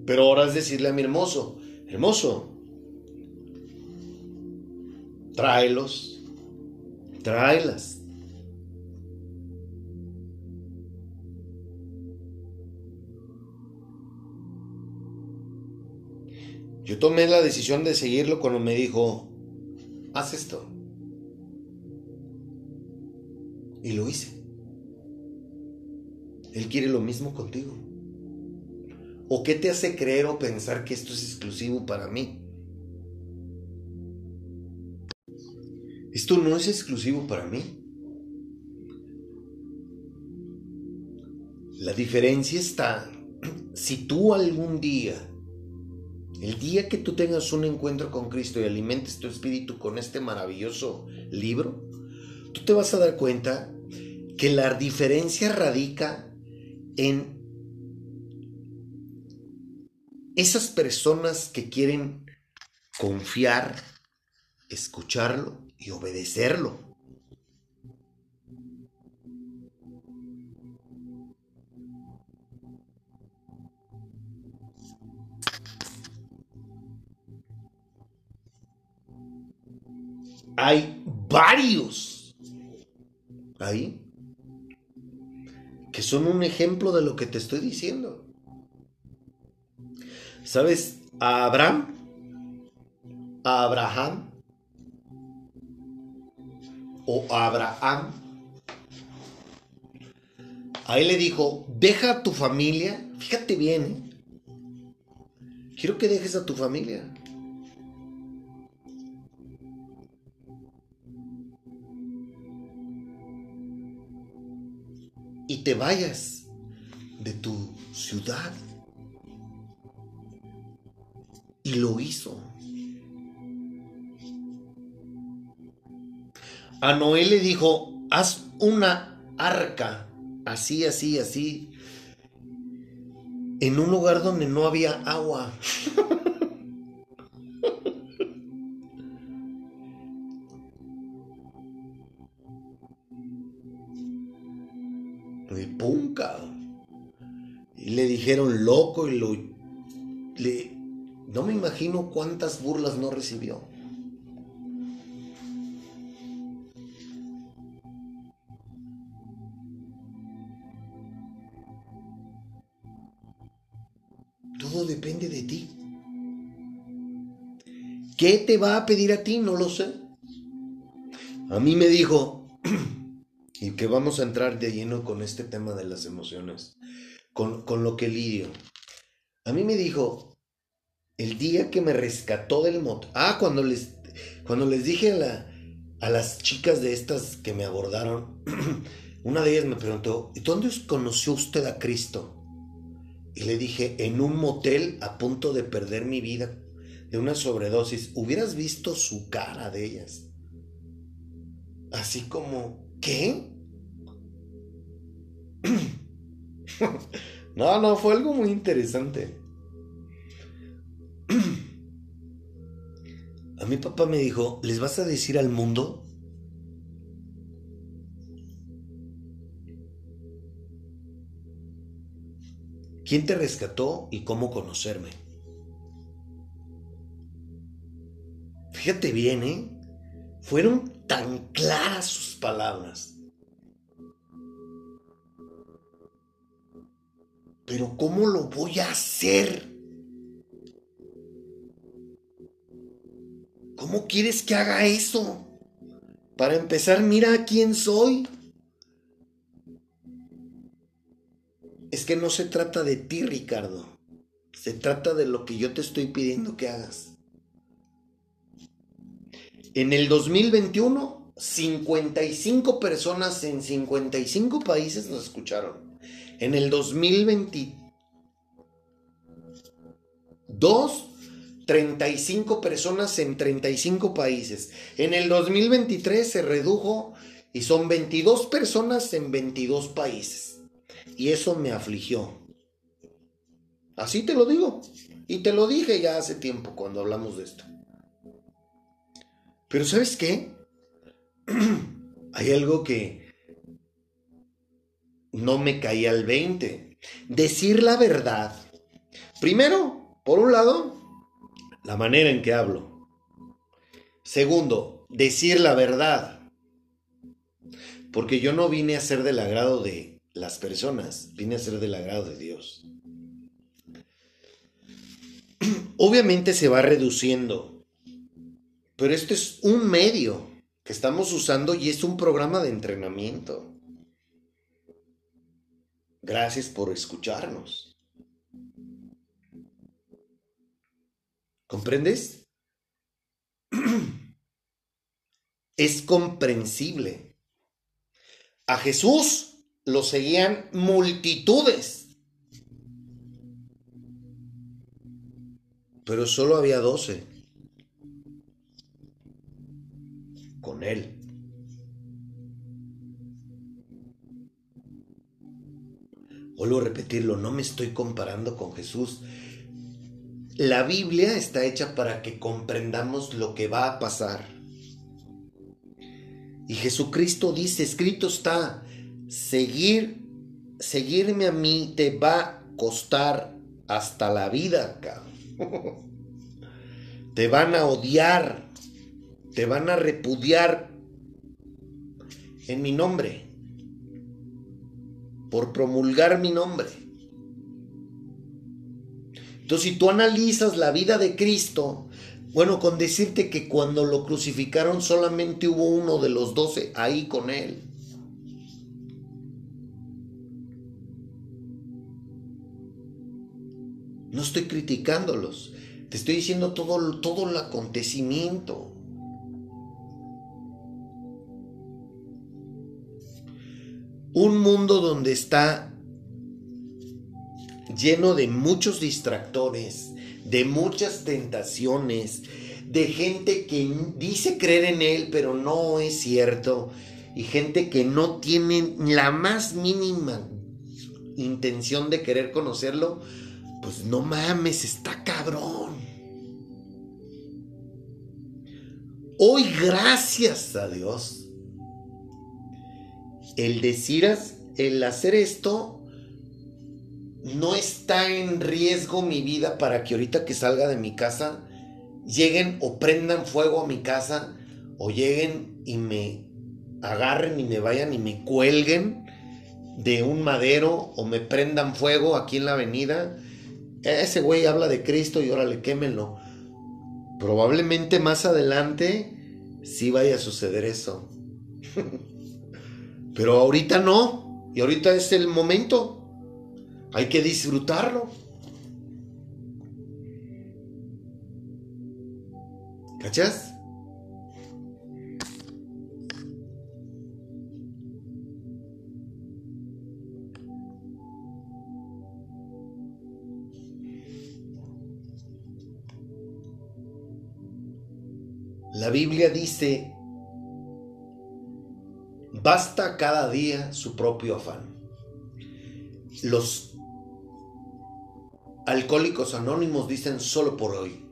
Pero ahora es decirle a mi hermoso, hermoso, tráelos, tráelas. Yo tomé la decisión de seguirlo cuando me dijo, haz esto. Y lo hice. Él quiere lo mismo contigo. ¿O qué te hace creer o pensar que esto es exclusivo para mí? Esto no es exclusivo para mí. La diferencia está, si tú algún día, el día que tú tengas un encuentro con Cristo y alimentes tu espíritu con este maravilloso libro, tú te vas a dar cuenta que la diferencia radica en esas personas que quieren confiar, escucharlo y obedecerlo. Hay varios ahí que son un ejemplo de lo que te estoy diciendo. ¿Sabes? A Abraham, a Abraham o Abraham, a él le dijo, deja a tu familia, fíjate bien, ¿eh? quiero que dejes a tu familia. Te vayas de tu ciudad. Y lo hizo. A Noé le dijo, haz una arca, así, así, así, en un lugar donde no había agua. Y le dijeron loco y lo... Le, no me imagino cuántas burlas no recibió. Todo depende de ti. ¿Qué te va a pedir a ti? No lo sé. A mí me dijo, y que vamos a entrar de lleno con este tema de las emociones, con, lo que lidio. A mí me dijo, el día que me rescató del moto, ah, cuando les, cuando les dije a, la, a las chicas de estas que me abordaron, una de ellas me preguntó, ¿y dónde conoció usted a Cristo? Y le dije, en un motel a punto de perder mi vida de una sobredosis. Hubieras visto su cara de ellas. Así como, ¿qué? no, no, fue algo muy interesante. A mi papá me dijo, ¿les vas a decir al mundo? ¿Quién te rescató y cómo conocerme? Fíjate bien, ¿eh? Fueron tan claras sus palabras. Pero ¿cómo lo voy a hacer? ¿Cómo quieres que haga eso? Para empezar, mira quién soy. Es que no se trata de ti, Ricardo. Se trata de lo que yo te estoy pidiendo que hagas. En el 2021, 55 personas en 55 países nos escucharon. En el 2022, 35 personas en 35 países. En el 2023 se redujo y son 22 personas en 22 países. Y eso me afligió. Así te lo digo. Y te lo dije ya hace tiempo cuando hablamos de esto. Pero ¿sabes qué? Hay algo que no me caía al 20. Decir la verdad. Primero, por un lado, la manera en que hablo. Segundo, decir la verdad. Porque yo no vine a ser del agrado de las personas, vine a ser del agrado de Dios. Obviamente se va reduciendo, pero este es un medio que estamos usando y es un programa de entrenamiento. Gracias por escucharnos. ¿Comprendes? Es comprensible. A Jesús lo seguían multitudes. Pero solo había doce. Con él. Vuelvo a repetirlo, no me estoy comparando con Jesús. La Biblia está hecha para que comprendamos lo que va a pasar. Y Jesucristo dice, escrito está, seguir, seguirme a mí te va a costar hasta la vida. Te van a odiar, te van a repudiar en mi nombre, por promulgar mi nombre. Entonces, si tú analizas la vida de Cristo, bueno, con decirte que cuando lo crucificaron solamente hubo uno de los doce ahí con él. No estoy criticándolos, te estoy diciendo todo, todo el acontecimiento. Un mundo donde está lleno de muchos distractores, de muchas tentaciones, de gente que dice creer en Él, pero no es cierto, y gente que no tiene la más mínima intención de querer conocerlo, pues no mames, está cabrón. Hoy, gracias a Dios, el decir, el hacer esto, no está en riesgo mi vida para que ahorita que salga de mi casa, lleguen o prendan fuego a mi casa, o lleguen y me agarren y me vayan y me cuelguen de un madero, o me prendan fuego aquí en la avenida. Ese güey habla de Cristo y órale, quémenlo. Probablemente más adelante sí vaya a suceder eso. Pero ahorita no. Y ahorita es el momento. Hay que disfrutarlo. ¿Cachas? La Biblia dice Basta cada día su propio afán. Los alcohólicos anónimos dicen solo por hoy.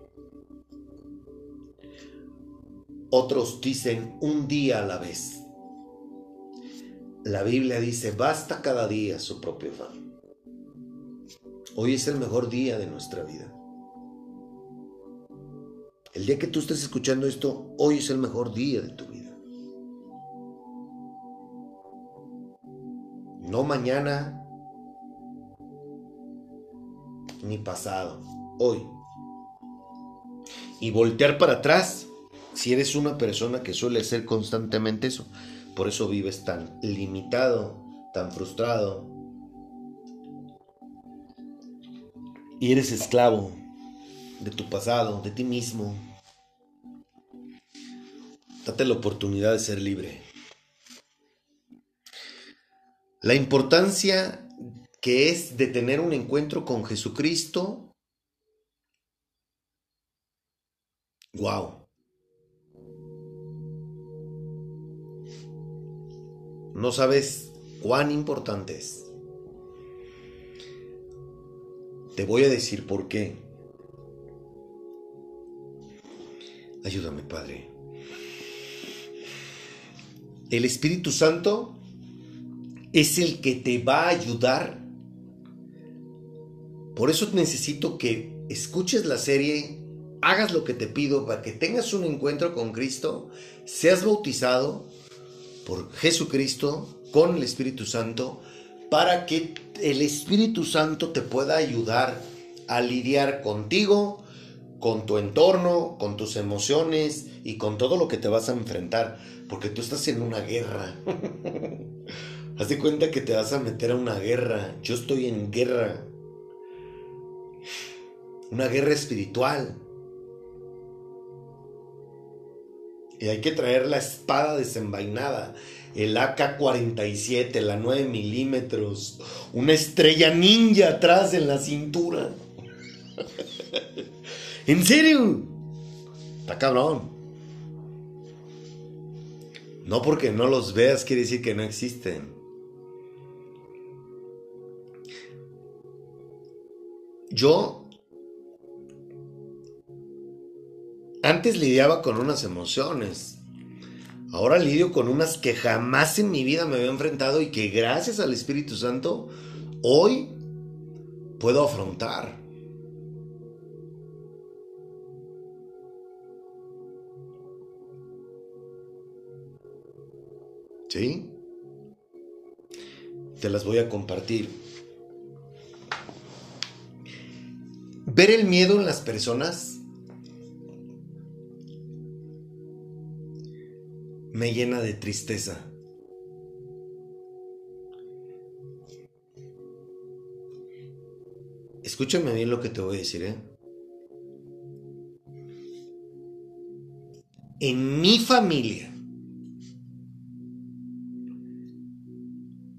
Otros dicen un día a la vez. La Biblia dice, basta cada día su propio afán. Hoy es el mejor día de nuestra vida. El día que tú estés escuchando esto, hoy es el mejor día de tu vida. No mañana ni pasado, hoy. Y voltear para atrás si eres una persona que suele ser constantemente eso. Por eso vives tan limitado, tan frustrado. Y eres esclavo de tu pasado, de ti mismo. Date la oportunidad de ser libre. La importancia que es de tener un encuentro con Jesucristo. Wow. No sabes cuán importante es. Te voy a decir por qué. Ayúdame, Padre. El Espíritu Santo es el que te va a ayudar. Por eso necesito que escuches la serie, hagas lo que te pido para que tengas un encuentro con Cristo, seas bautizado por Jesucristo con el Espíritu Santo, para que el Espíritu Santo te pueda ayudar a lidiar contigo, con tu entorno, con tus emociones y con todo lo que te vas a enfrentar, porque tú estás en una guerra. Haz de cuenta que te vas a meter a una guerra. Yo estoy en guerra. Una guerra espiritual. Y hay que traer la espada desenvainada. El AK-47, la 9 milímetros. Una estrella ninja atrás en la cintura. ¿En serio? Está cabrón. No porque no los veas quiere decir que no existen. Yo antes lidiaba con unas emociones. Ahora lidio con unas que jamás en mi vida me había enfrentado y que gracias al Espíritu Santo hoy puedo afrontar. ¿Sí? Te las voy a compartir. Ver el miedo en las personas me llena de tristeza. Escúchame bien lo que te voy a decir, ¿eh? En mi familia,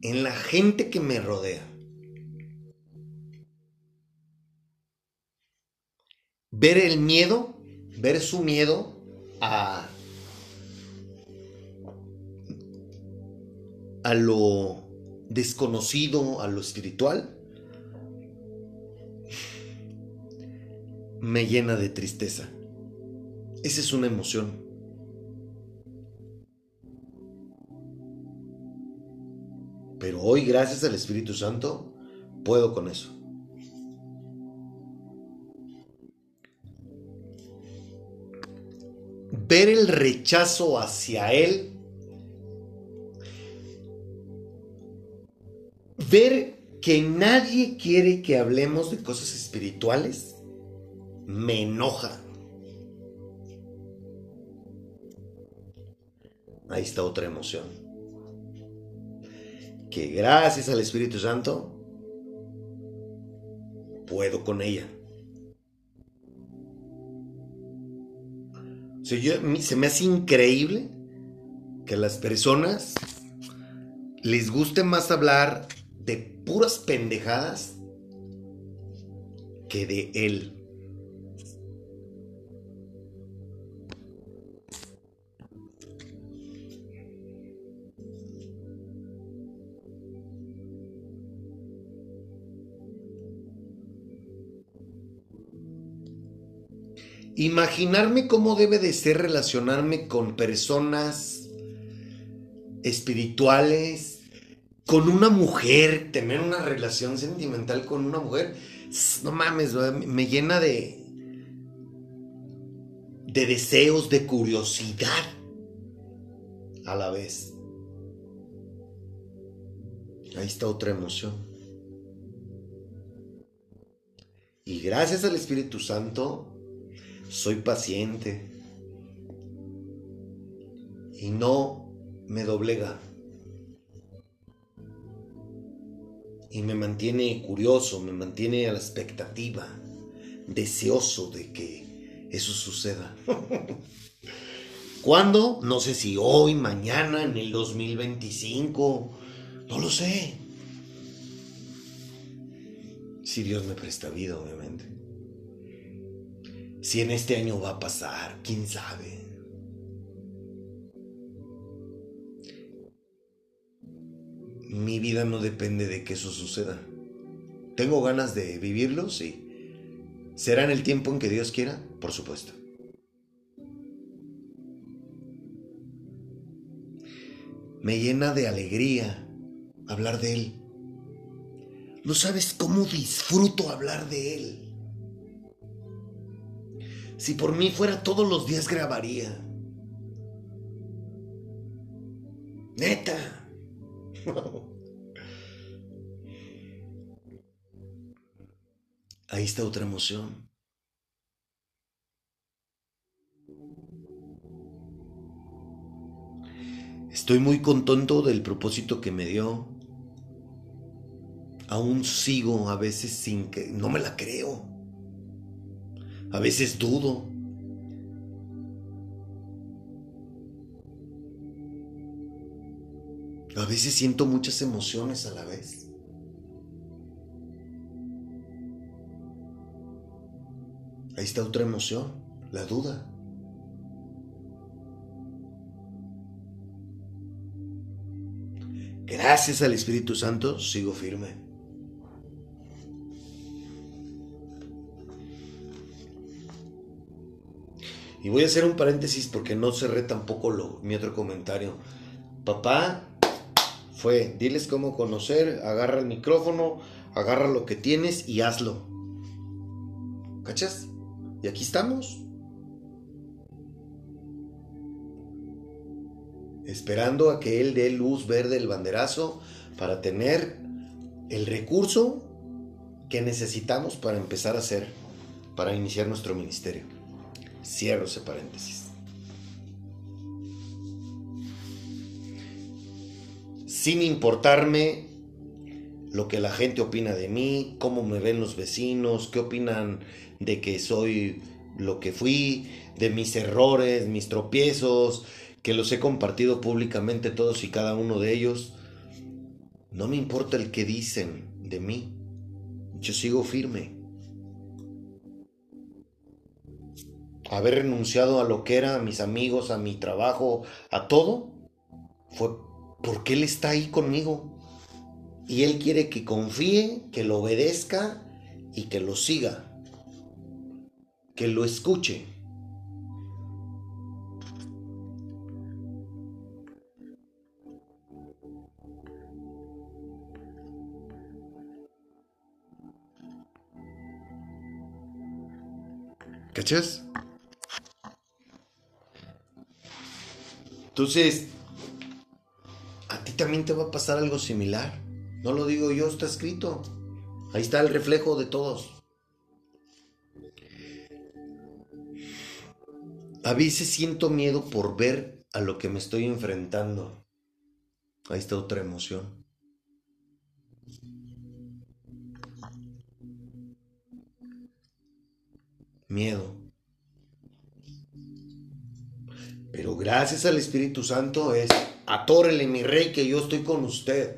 en la gente que me rodea, ver el miedo, ver su miedo a, a lo desconocido, a lo espiritual, me llena de tristeza. Esa es una emoción. Pero hoy, gracias al Espíritu Santo, puedo con eso. Ver el rechazo hacia Él. Ver que nadie quiere que hablemos de cosas espirituales me enoja. Ahí está otra emoción. Que gracias al Espíritu Santo puedo con ella. Se me hace increíble que a las personas les guste más hablar de puras pendejadas que de él. Imaginarme cómo debe de ser relacionarme con personas espirituales, con una mujer, tener una relación sentimental con una mujer, no mames, me llena de de deseos, de curiosidad a la vez. Ahí está otra emoción. Y gracias al Espíritu Santo soy paciente y no me doblega. Y me mantiene curioso, me mantiene a la expectativa, deseoso de que eso suceda. ¿Cuándo? No sé si hoy, mañana, en el 2025, no lo sé. Si Dios me presta vida, obviamente. Si en este año va a pasar, quién sabe. Mi vida no depende de que eso suceda. ¿Tengo ganas de vivirlo? Sí. ¿Será en el tiempo en que Dios quiera? Por supuesto. Me llena de alegría hablar de Él. No sabes cómo disfruto hablar de Él. Si por mí fuera todos los días grabaría. Neta. Ahí está otra emoción. Estoy muy contento del propósito que me dio. Aún sigo a veces sin que... No me la creo. A veces dudo. A veces siento muchas emociones a la vez. Ahí está otra emoción, la duda. Gracias al Espíritu Santo sigo firme. Y voy a hacer un paréntesis porque no cerré tampoco lo, mi otro comentario. Papá fue, diles cómo conocer, agarra el micrófono, agarra lo que tienes y hazlo. ¿Cachas? Y aquí estamos. Esperando a que él dé luz verde el banderazo para tener el recurso que necesitamos para empezar a hacer, para iniciar nuestro ministerio. Cierro ese paréntesis. Sin importarme lo que la gente opina de mí, cómo me ven los vecinos, qué opinan de que soy lo que fui, de mis errores, mis tropiezos, que los he compartido públicamente todos y cada uno de ellos. No me importa el que dicen de mí. Yo sigo firme. Haber renunciado a lo que era, a mis amigos, a mi trabajo, a todo, fue porque Él está ahí conmigo. Y Él quiere que confíe, que lo obedezca y que lo siga. Que lo escuche. ¿Cachas? Entonces, a ti también te va a pasar algo similar. No lo digo yo, está escrito. Ahí está el reflejo de todos. A veces siento miedo por ver a lo que me estoy enfrentando. Ahí está otra emoción. Miedo. Pero gracias al Espíritu Santo es, atórele mi rey que yo estoy con usted.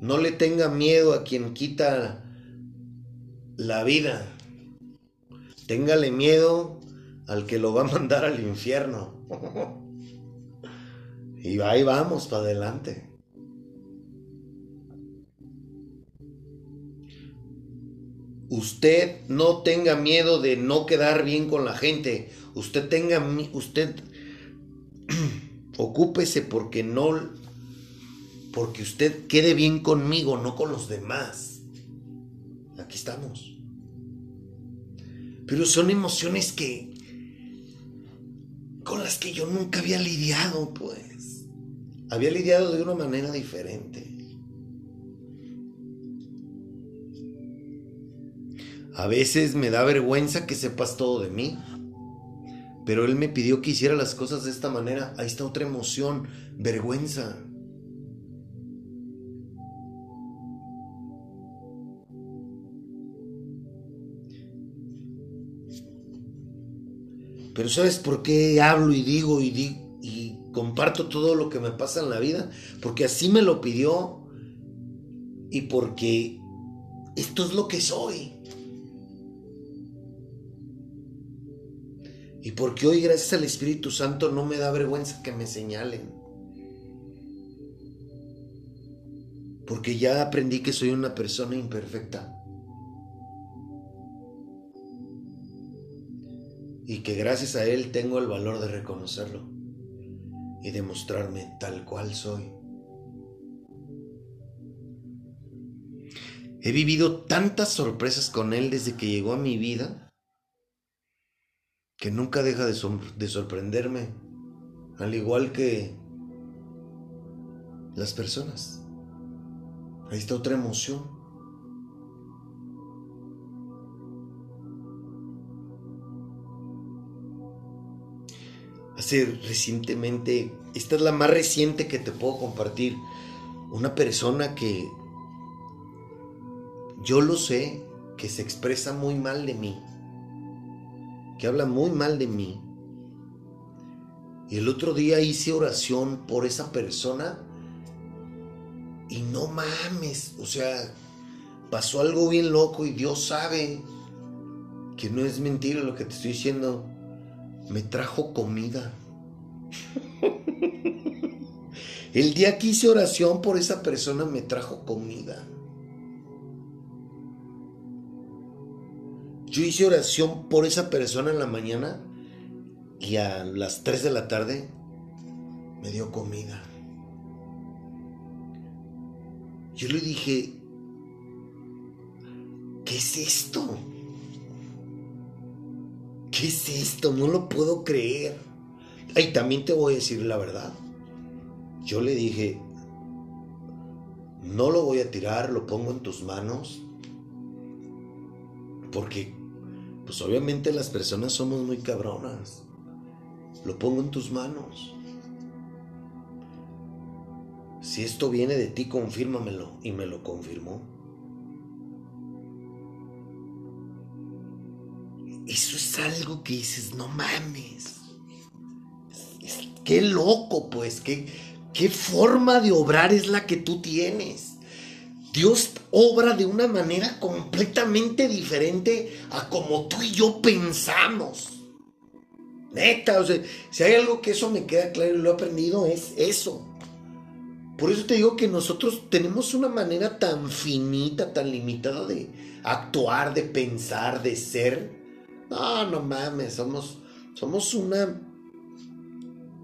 No le tenga miedo a quien quita la vida. Téngale miedo al que lo va a mandar al infierno. y ahí vamos para adelante. Usted no tenga miedo de no quedar bien con la gente. Usted tenga usted ocúpese porque no porque usted quede bien conmigo, no con los demás. Aquí estamos. Pero son emociones que con las que yo nunca había lidiado, pues. Había lidiado de una manera diferente. A veces me da vergüenza que sepas todo de mí. Pero él me pidió que hiciera las cosas de esta manera. Ahí está otra emoción, vergüenza. Pero ¿sabes por qué hablo y digo y, y comparto todo lo que me pasa en la vida? Porque así me lo pidió y porque esto es lo que soy. Y porque hoy gracias al Espíritu Santo no me da vergüenza que me señalen. Porque ya aprendí que soy una persona imperfecta. y que gracias a Él tengo el valor de reconocerlo y demostrarme tal cual soy. He vivido tantas sorpresas con Él desde que llegó a mi vida que nunca deja de, de sorprenderme, al igual que las personas. Ahí está otra emoción. hace recientemente, esta es la más reciente que te puedo compartir, una persona que yo lo sé, que se expresa muy mal de mí, que habla muy mal de mí. Y el otro día hice oración por esa persona y no mames, o sea, pasó algo bien loco y Dios sabe que no es mentira lo que te estoy diciendo me trajo comida. El día que hice oración por esa persona me trajo comida. Yo hice oración por esa persona en la mañana Y a las 3 de la tarde me dio comida. Yo le dije, ¿qué es esto? ¿Qué es esto? No lo puedo creer. Y también te voy a decir la verdad. Yo le dije, no lo voy a tirar, lo pongo en tus manos. Porque, pues obviamente las personas somos muy cabronas. Lo pongo en tus manos. Si esto viene de ti, confírmamelo. Y me lo confirmó. Eso es algo que dices, no mames. Qué loco, pues, qué, qué forma de obrar es la que tú tienes. Dios obra de una manera completamente diferente a como tú y yo pensamos. Neta, o sea, si hay algo que eso me queda claro y lo he aprendido, es eso. Por eso te digo que nosotros tenemos una manera tan finita, tan limitada de actuar, de pensar, de ser. No, no mames, somos, somos una,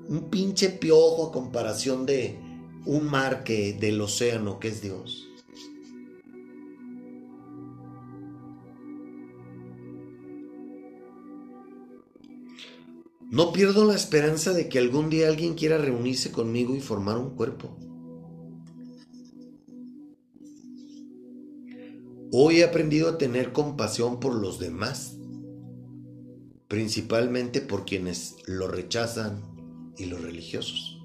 un pinche piojo a comparación de un mar que, del océano que es Dios. No pierdo la esperanza de que algún día alguien quiera reunirse conmigo y formar un cuerpo. Hoy he aprendido a tener compasión por los demás, principalmente por quienes lo rechazan y los religiosos.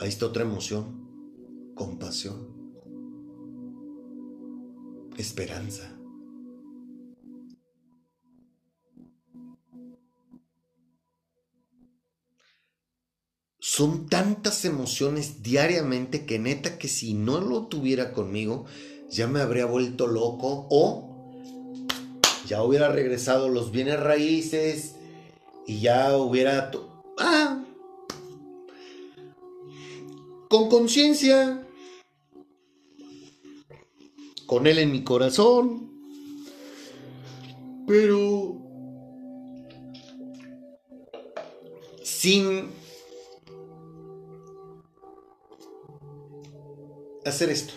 Ahí está otra emoción, compasión, esperanza. Son tantas emociones diariamente que neta que si no lo tuviera conmigo, ya me habría vuelto loco o ya hubiera regresado los bienes raíces y ya hubiera... Ah, con conciencia, con él en mi corazón, pero sin hacer esto.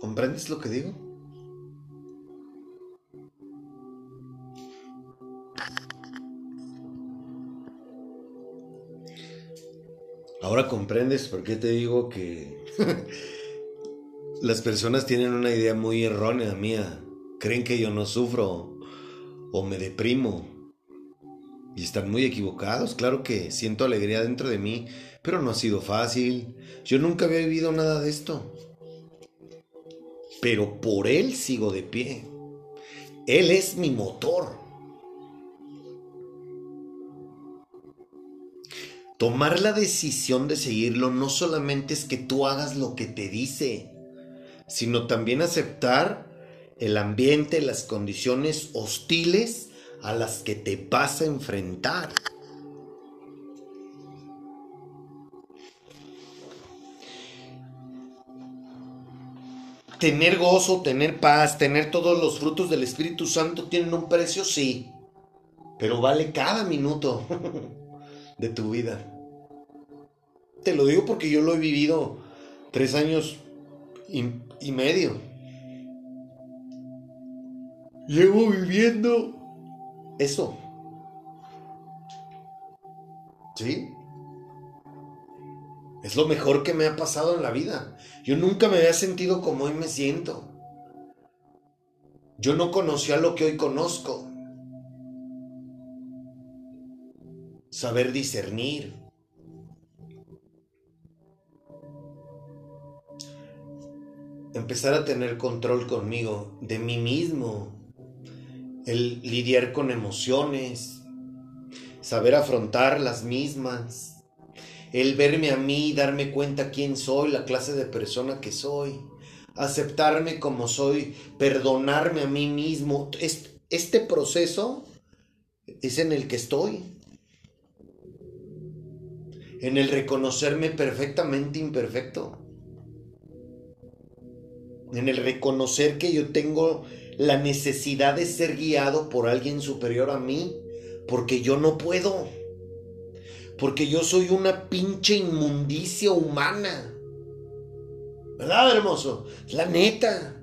¿Comprendes lo que digo? Ahora comprendes por qué te digo que las personas tienen una idea muy errónea mía. Creen que yo no sufro o me deprimo. Y están muy equivocados. Claro que siento alegría dentro de mí, pero no ha sido fácil. Yo nunca había vivido nada de esto. Pero por Él sigo de pie. Él es mi motor. Tomar la decisión de seguirlo no solamente es que tú hagas lo que te dice, sino también aceptar el ambiente, las condiciones hostiles a las que te vas a enfrentar. tener gozo, tener paz, tener todos los frutos del Espíritu Santo tienen un precio, sí, pero vale cada minuto de tu vida. Te lo digo porque yo lo he vivido tres años y, y medio. Llevo viviendo eso. ¿Sí? Es lo mejor que me ha pasado en la vida. Yo nunca me había sentido como hoy me siento. Yo no conocía lo que hoy conozco. Saber discernir. Empezar a tener control conmigo, de mí mismo. El lidiar con emociones. Saber afrontar las mismas el verme a mí, darme cuenta quién soy, la clase de persona que soy, aceptarme como soy, perdonarme a mí mismo. Este proceso es en el que estoy. En el reconocerme perfectamente imperfecto. en el reconocer que yo tengo la necesidad de ser guiado por alguien superior a mí, porque yo no puedo, porque yo soy una pinche inmundicia humana. ¿Verdad, hermoso? La neta.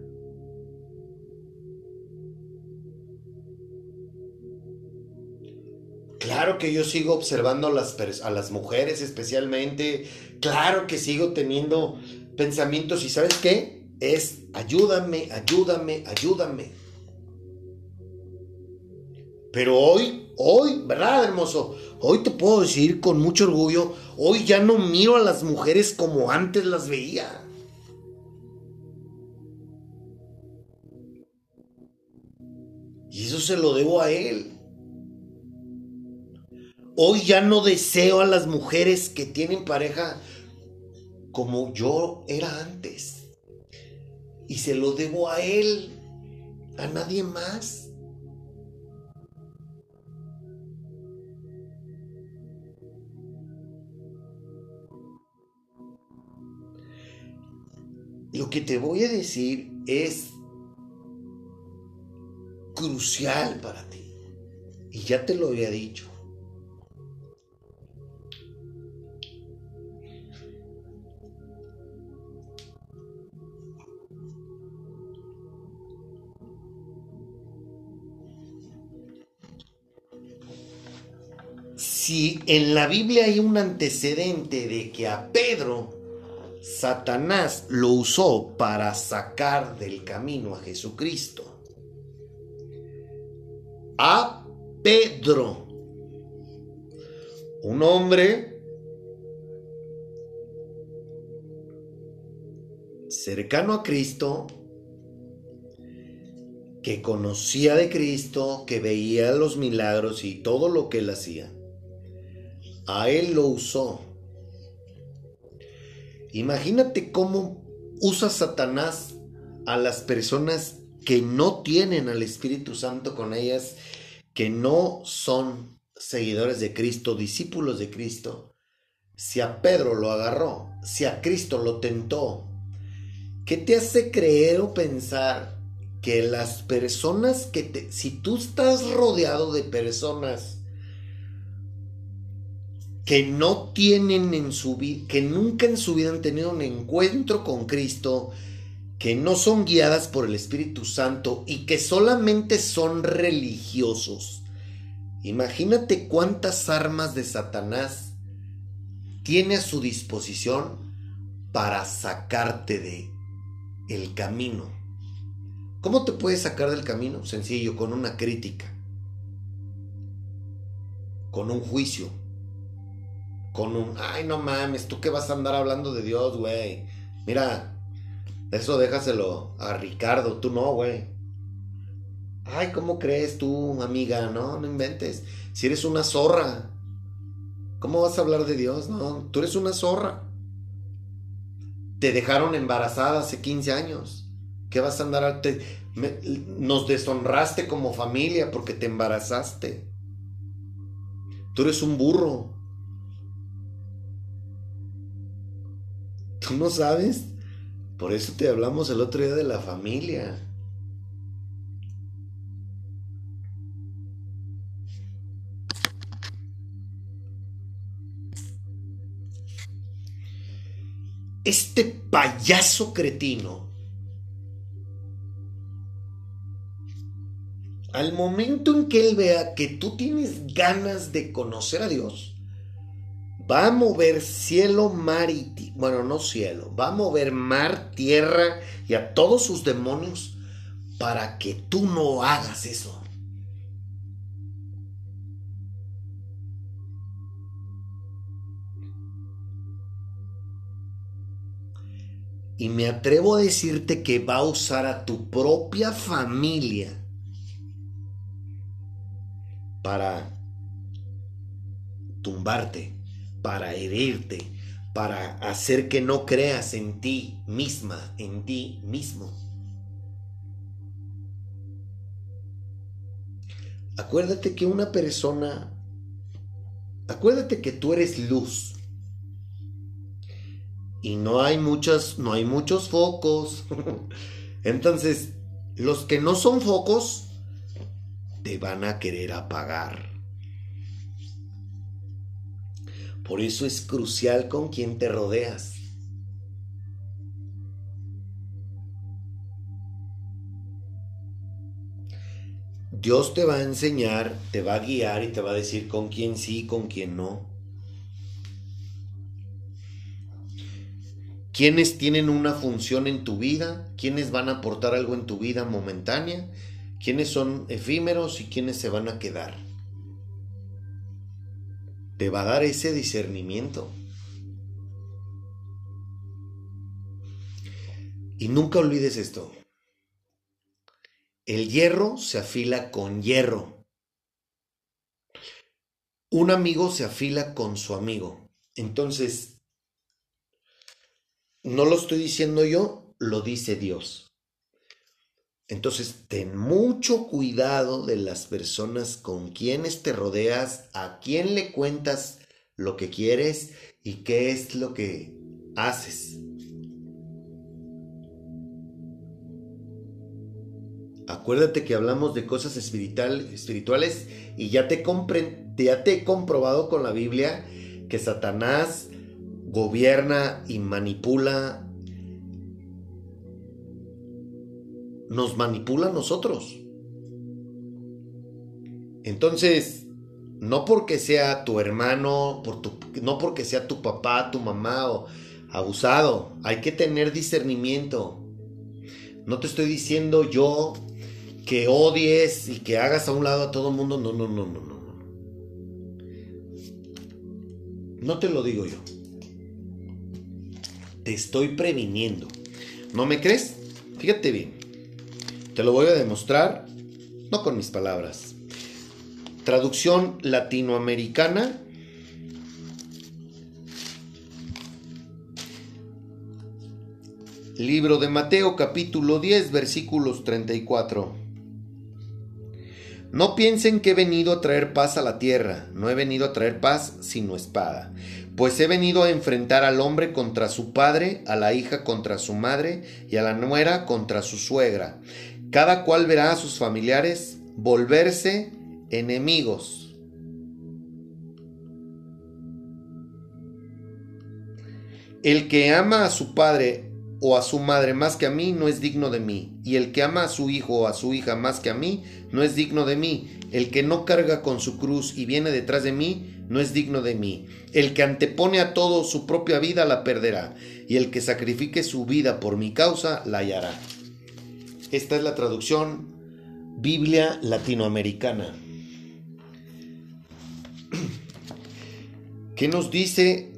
Claro que yo sigo observando a las, mujeres especialmente. Claro que sigo teniendo pensamientos y ¿sabes qué? Es ayúdame, ayúdame, ayúdame. Pero hoy, hoy, ¿verdad, hermoso? Hoy te puedo decir con mucho orgullo, hoy ya no miro a las mujeres como antes las veía. Y eso se lo debo a él. Hoy ya no deseo a las mujeres que tienen pareja como yo era antes. Y se lo debo a él, a nadie más. Lo que te voy a decir es crucial para ti. Y ya te lo había dicho. Si en la Biblia hay un antecedente de que a Pedro Satanás lo usó para sacar del camino a Jesucristo, a Pedro, un hombre cercano a Cristo, que conocía de Cristo, que veía los milagros y todo lo que él hacía a él lo usó. Imagínate cómo usa Satanás a las personas que no tienen al Espíritu Santo con ellas, que no son seguidores de Cristo, discípulos de Cristo. Si a Pedro lo agarró, si a Cristo lo tentó, ¿qué te hace creer o pensar que las personas que te... Si tú estás rodeado de personas que no tienen en su vida, que nunca en su vida han tenido un encuentro con Cristo, que no son guiadas por el Espíritu Santo y que solamente son religiosos. Imagínate cuántas armas de Satanás tiene a su disposición para sacarte de el camino. ¿Cómo te puede sacar del camino? Sencillo, con una crítica, con un juicio con un, ay, no mames, tú qué vas a andar hablando de Dios, güey. Mira, eso déjaselo a Ricardo, tú no, güey. Ay, ¿cómo crees tú, amiga? No, no inventes. Si eres una zorra, ¿cómo vas a hablar de Dios? No, tú eres una zorra. Te dejaron embarazada hace 15 años. ¿Qué vas a andar? Te, nos deshonraste como familia porque te embarazaste. Tú eres un burro. ¿Tú no sabes? Por eso te hablamos el otro día de la familia. Este payaso cretino, al momento en que él vea que tú tienes ganas de conocer a Dios, va a mover cielo, mar y bueno, no cielo, va a mover mar, tierra y a todos sus demonios para que tú no hagas eso. Y me atrevo a decirte que va a usar a tu propia familia para tumbarte para herirte, para hacer que no creas en ti misma, en ti mismo. Acuérdate que una persona, acuérdate que tú eres luz. Y no hay muchas, no hay muchos focos. Entonces, los que no son focos te van a querer apagar. Por eso es crucial con quién te rodeas. Dios te va a enseñar, te va a guiar y te va a decir con quién sí, con quién no. quiénes tienen una función en tu vida, quiénes van a aportar algo en tu vida momentánea, quiénes son efímeros y quiénes se van a quedar. Te va a dar ese discernimiento. Y nunca olvides esto. El hierro se afila con hierro. Un amigo se afila con su amigo. Entonces, no lo estoy diciendo yo, lo dice Dios. Entonces, ten mucho cuidado de las personas con quienes te rodeas, a quién le cuentas lo que quieres y qué es lo que haces. Acuérdate que hablamos de cosas espirituales y ya te, ya te he comprobado con la Biblia que Satanás gobierna y manipula, nos manipula a nosotros. Entonces, no porque sea tu hermano, por no porque sea tu papá, tu mamá o abusado, hay que tener discernimiento. No te estoy diciendo yo que odies y que hagas a un lado a todo el mundo, no, no, no, no, no. No te lo digo yo. Te estoy previniendo. ¿No me crees? Fíjate bien. Te lo voy a demostrar, no con mis palabras. Traducción latinoamericana. Libro de Mateo capítulo 10 versículos 34. No piensen que he venido a traer paz a la tierra, no he venido a traer paz sino espada pues he venido a enfrentar al hombre contra su padre, a la hija contra su madre y a la nuera contra su suegra. Cada cual verá a sus familiares volverse enemigos. El que ama a su padre o a su madre más que a mí no es digno de mí, y el que ama a su hijo o a su hija más que a mí no es digno de mí. El que no carga con su cruz y viene detrás de mí no es digno de mí. El que antepone a todo su propia vida la perderá, y el que sacrifique su vida por mi causa la hallará. Esta es la traducción Biblia latinoamericana. ¿Qué nos dice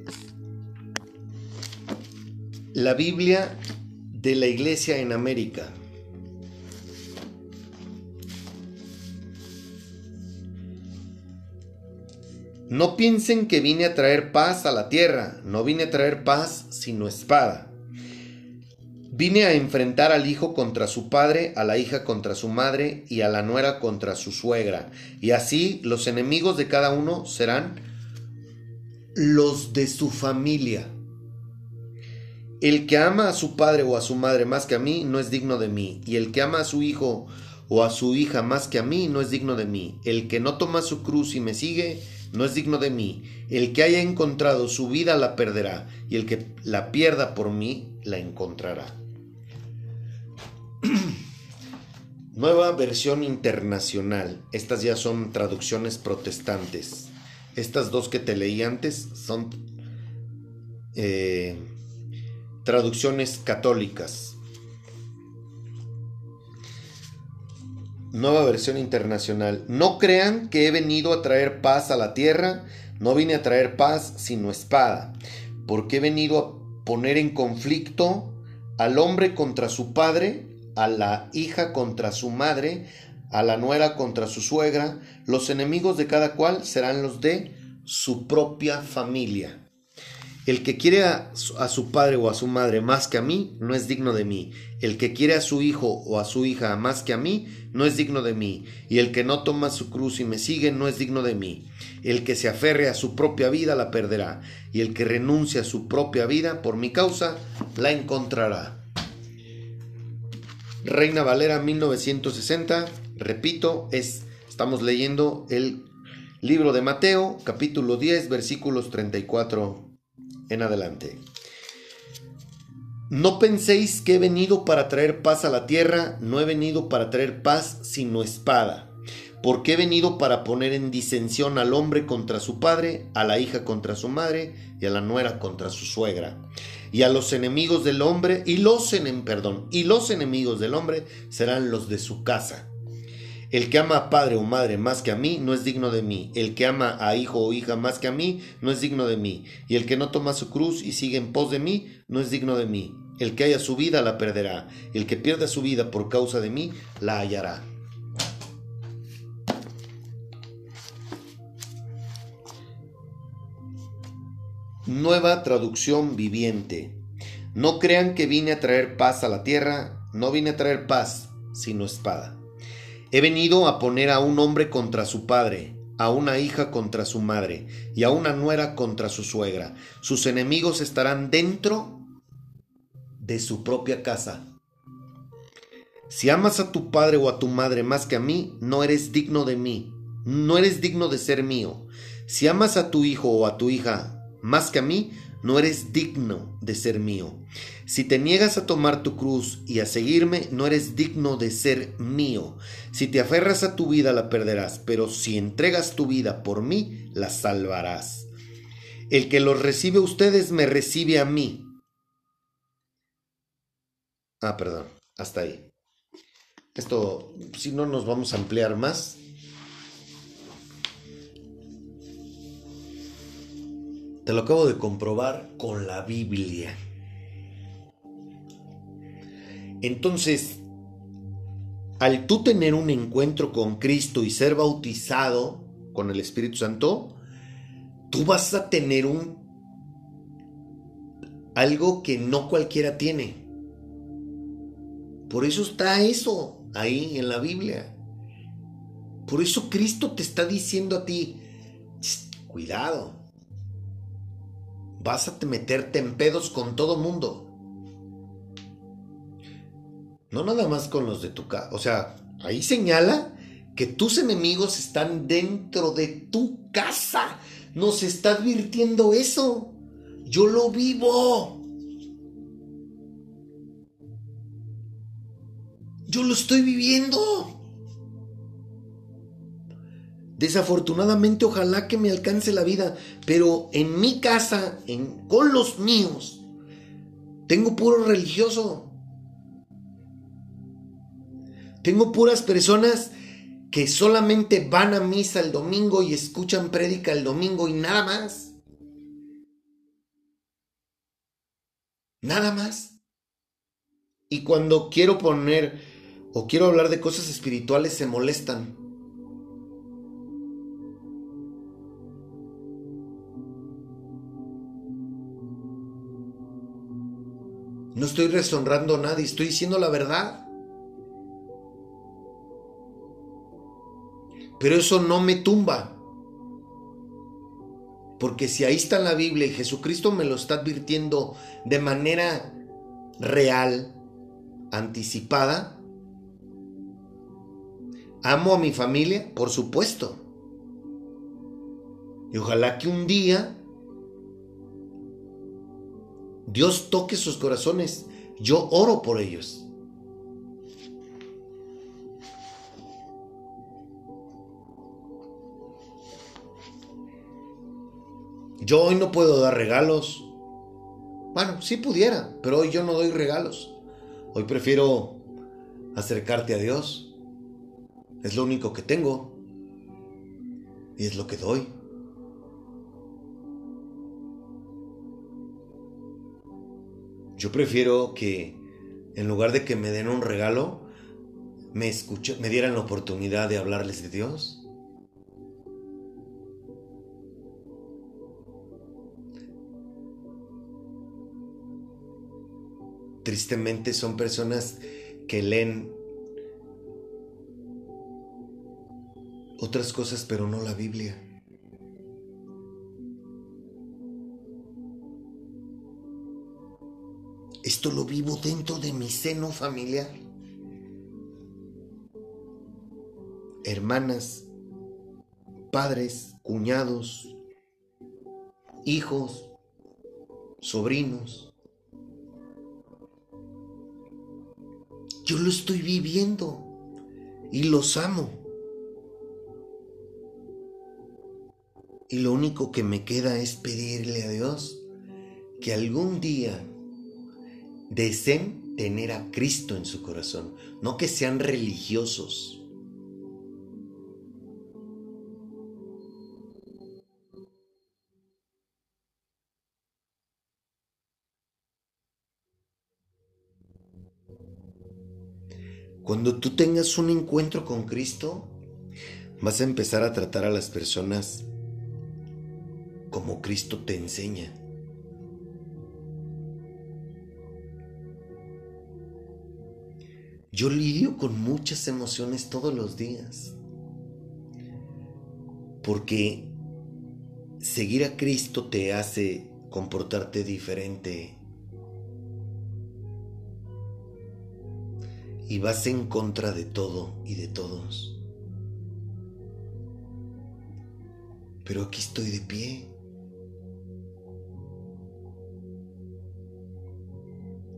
la Biblia de la Iglesia en América? No piensen que vine a traer paz a la tierra, no vine a traer paz sino espada. Vine a enfrentar al hijo contra su padre, a la hija contra su madre y a la nuera contra su suegra. Y así los enemigos de cada uno serán los de su familia. El que ama a su padre o a su madre más que a mí no es digno de mí, y el que ama a su hijo o a su hija más que a mí no es digno de mí. El que no toma su cruz y me sigue no es digno de mí. El que haya encontrado su vida la perderá, y el que la pierda por mí la encontrará. Nueva versión internacional. Estas ya son traducciones protestantes. Estas dos que te leí antes son eh, traducciones católicas. Nueva versión internacional. No crean que he venido a traer paz a la tierra. No vine a traer paz sino espada. Porque he venido a poner en conflicto al hombre contra su padre, a la hija contra su madre, a la nuera contra su suegra. Los enemigos de cada cual serán los de su propia familia. El que quiere a, su padre o a su madre más que a mí, no es digno de mí. El que quiere a su hijo o a su hija más que a mí, no es digno de mí. Y el que no toma su cruz y me sigue, no es digno de mí. El que se aferre a su propia vida, la perderá. Y el que renuncia a su propia vida, por mi causa, la encontrará. Reina Valera 1960. Repito, es, estamos leyendo el libro de Mateo, capítulo 10, versículos 34 en adelante. No penséis que he venido para traer paz a la tierra, no he venido para traer paz sino espada, porque he venido para poner en disensión al hombre contra su padre, a la hija contra su madre y a la nuera contra su suegra. Y a los enemigos del hombre y los y los enemigos del hombre serán los de su casa. El que ama a padre o madre más que a mí no es digno de mí. El que ama a hijo o hija más que a mí no es digno de mí. Y el que no toma su cruz y sigue en pos de mí no es digno de mí. El que haya su vida la perderá. El que pierda su vida por causa de mí la hallará. Nueva traducción viviente. No crean que vine a traer paz a la tierra. No vine a traer paz, sino espada. He venido a poner a un hombre contra su padre, a una hija contra su madre y a una nuera contra su suegra. Sus enemigos estarán dentro de su propia casa. Si amas a tu padre o a tu madre más que a mí, no eres digno de mí, no eres digno de ser mío. Si amas a tu hijo o a tu hija más que a mí, no eres digno de ser mío. Si te niegas a tomar tu cruz y a seguirme, no eres digno de ser mío. Si te aferras a tu vida, la perderás, pero si entregas tu vida por mí, la salvarás. El que los recibe a ustedes, me recibe a mí. Ah, perdón, hasta ahí. Esto, si no nos vamos a ampliar más. Te lo acabo de comprobar con la Biblia. Entonces, al tú tener un encuentro con Cristo y ser bautizado con el Espíritu Santo, tú vas a tener un algo que no cualquiera tiene. Por eso está eso ahí en la Biblia. Por eso Cristo te está diciendo a ti, cuidado, vas a meterte en pedos con todo mundo. No nada más con los de tu casa. O sea, ahí señala que tus enemigos están dentro de tu casa. Nos está advirtiendo eso. Yo lo vivo. Yo lo estoy viviendo. Desafortunadamente, ojalá que me alcance la vida, pero en mi casa, con los míos, tengo puro religioso. Tengo puras personas que solamente van a misa el domingo y escuchan prédica el domingo y nada más. Nada más. Y cuando quiero poner o quiero hablar de cosas espirituales se molestan. No estoy deshonrando a nadie, estoy diciendo la verdad. Pero eso no me tumba. Porque si ahí está la Biblia y Jesucristo me lo está advirtiendo de manera real, anticipada, amo a mi familia, por supuesto. Y ojalá que un día Dios toque sus corazones. Yo oro por ellos. Yo hoy no puedo dar regalos. Bueno, sí pudiera, pero hoy yo no doy regalos. Hoy prefiero acercarte a Dios. Es lo único que tengo. Y es lo que doy. Yo prefiero que en lugar de que me den un regalo, me, me dieran la oportunidad de hablarles de Dios. Tristemente son personas que leen otras cosas pero no la Biblia. Esto lo vivo dentro de mi seno familiar. hermanas, padres, cuñados, hijos, sobrinos. Yo lo estoy viviendo y los amo. Y lo único que me queda es pedirle a Dios que algún día deseen tener a Cristo en su corazón, no que sean religiosos. Cuando tú tengas un encuentro con Cristo, vas a empezar a tratar a las personas como Cristo te enseña. Yo lidio con muchas emociones todos los días. Porque seguir a Cristo te hace comportarte diferente. Y vas en contra de todo y de todos. Pero aquí estoy de pie.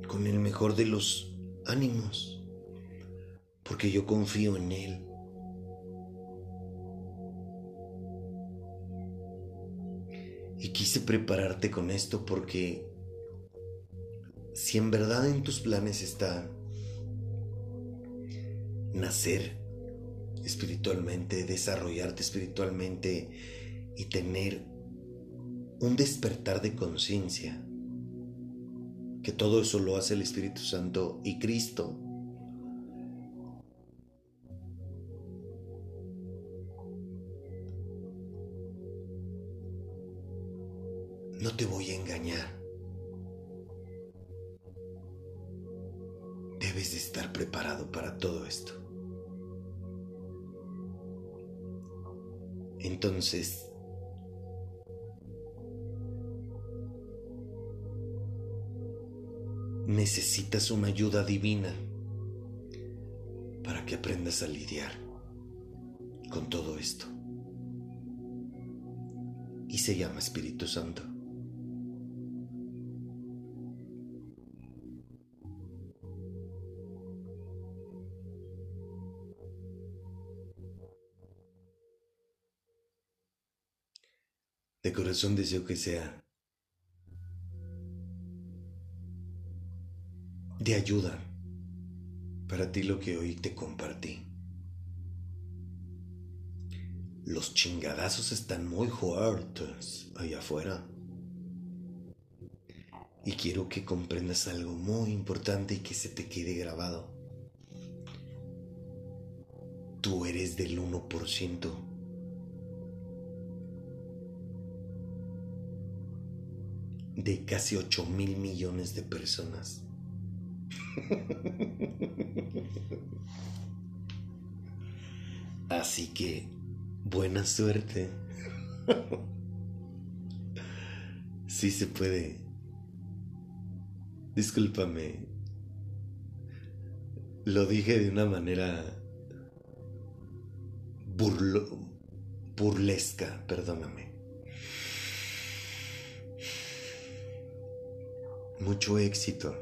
Con el mejor de los ánimos porque yo confío en Él. Y quise prepararte con esto porque si en verdad en tus planes está nacer espiritualmente, desarrollarte espiritualmente y tener un despertar de conciencia, que todo eso lo hace el Espíritu Santo y Cristo, No te voy a engañar. Debes de estar preparado para todo esto. Entonces, necesitas una ayuda divina para que aprendas a lidiar con todo esto. Y se llama Espíritu Santo. Corazón deseo que sea de ayuda para ti lo que hoy te compartí. Los chingadazos están muy fuertes allá afuera. Y quiero que comprendas algo muy importante y que se te quede grabado. Tú eres del 1% de casi 8 mil millones de personas. Así que, buena suerte. Sí se puede. Discúlpame. Lo dije de una manera burlesca, perdóname. Mucho éxito.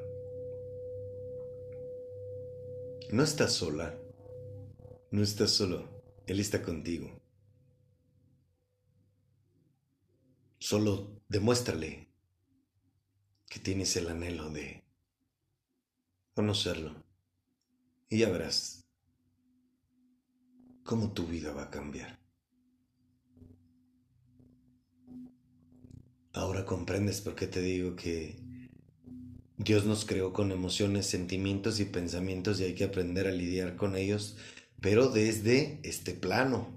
No estás sola, no estás solo, Él está contigo. Solo demuéstrale que tienes el anhelo de conocerlo y ya verás cómo tu vida va a cambiar. Ahora comprendes por qué te digo que Dios nos creó con emociones, sentimientos y pensamientos y hay que aprender a lidiar con ellos, pero desde este plano,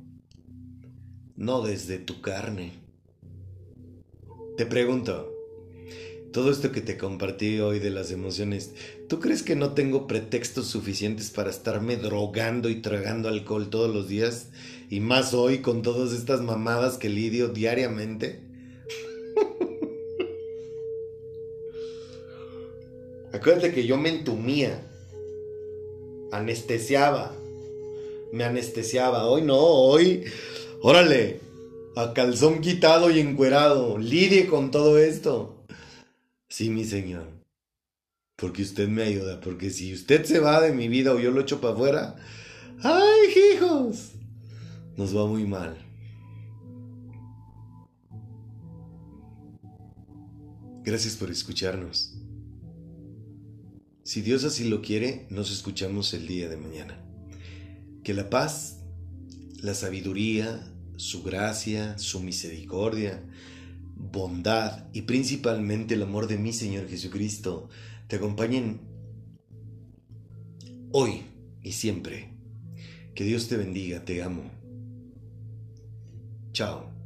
no desde tu carne. Te pregunto, todo esto que te compartí hoy de las emociones, ¿tú crees que no tengo pretextos suficientes para estarme drogando y tragando alcohol todos los días? Y más hoy con todas estas mamadas que lidio diariamente. Acuérdate que yo me entumía, anestesiaba, me anestesiaba. Hoy no, hoy, órale, a calzón quitado y encuerado, lidie con todo esto. Sí, mi señor, porque usted me ayuda, porque si usted se va de mi vida o yo lo echo para afuera, ¡ay, hijos! Nos va muy mal. Gracias por escucharnos. Si Dios así lo quiere, nos escuchamos el día de mañana. Que la paz, la sabiduría, su gracia, su misericordia, bondad y principalmente el amor de mi Señor Jesucristo te acompañen hoy y siempre. Que Dios te bendiga, te amo. Chao.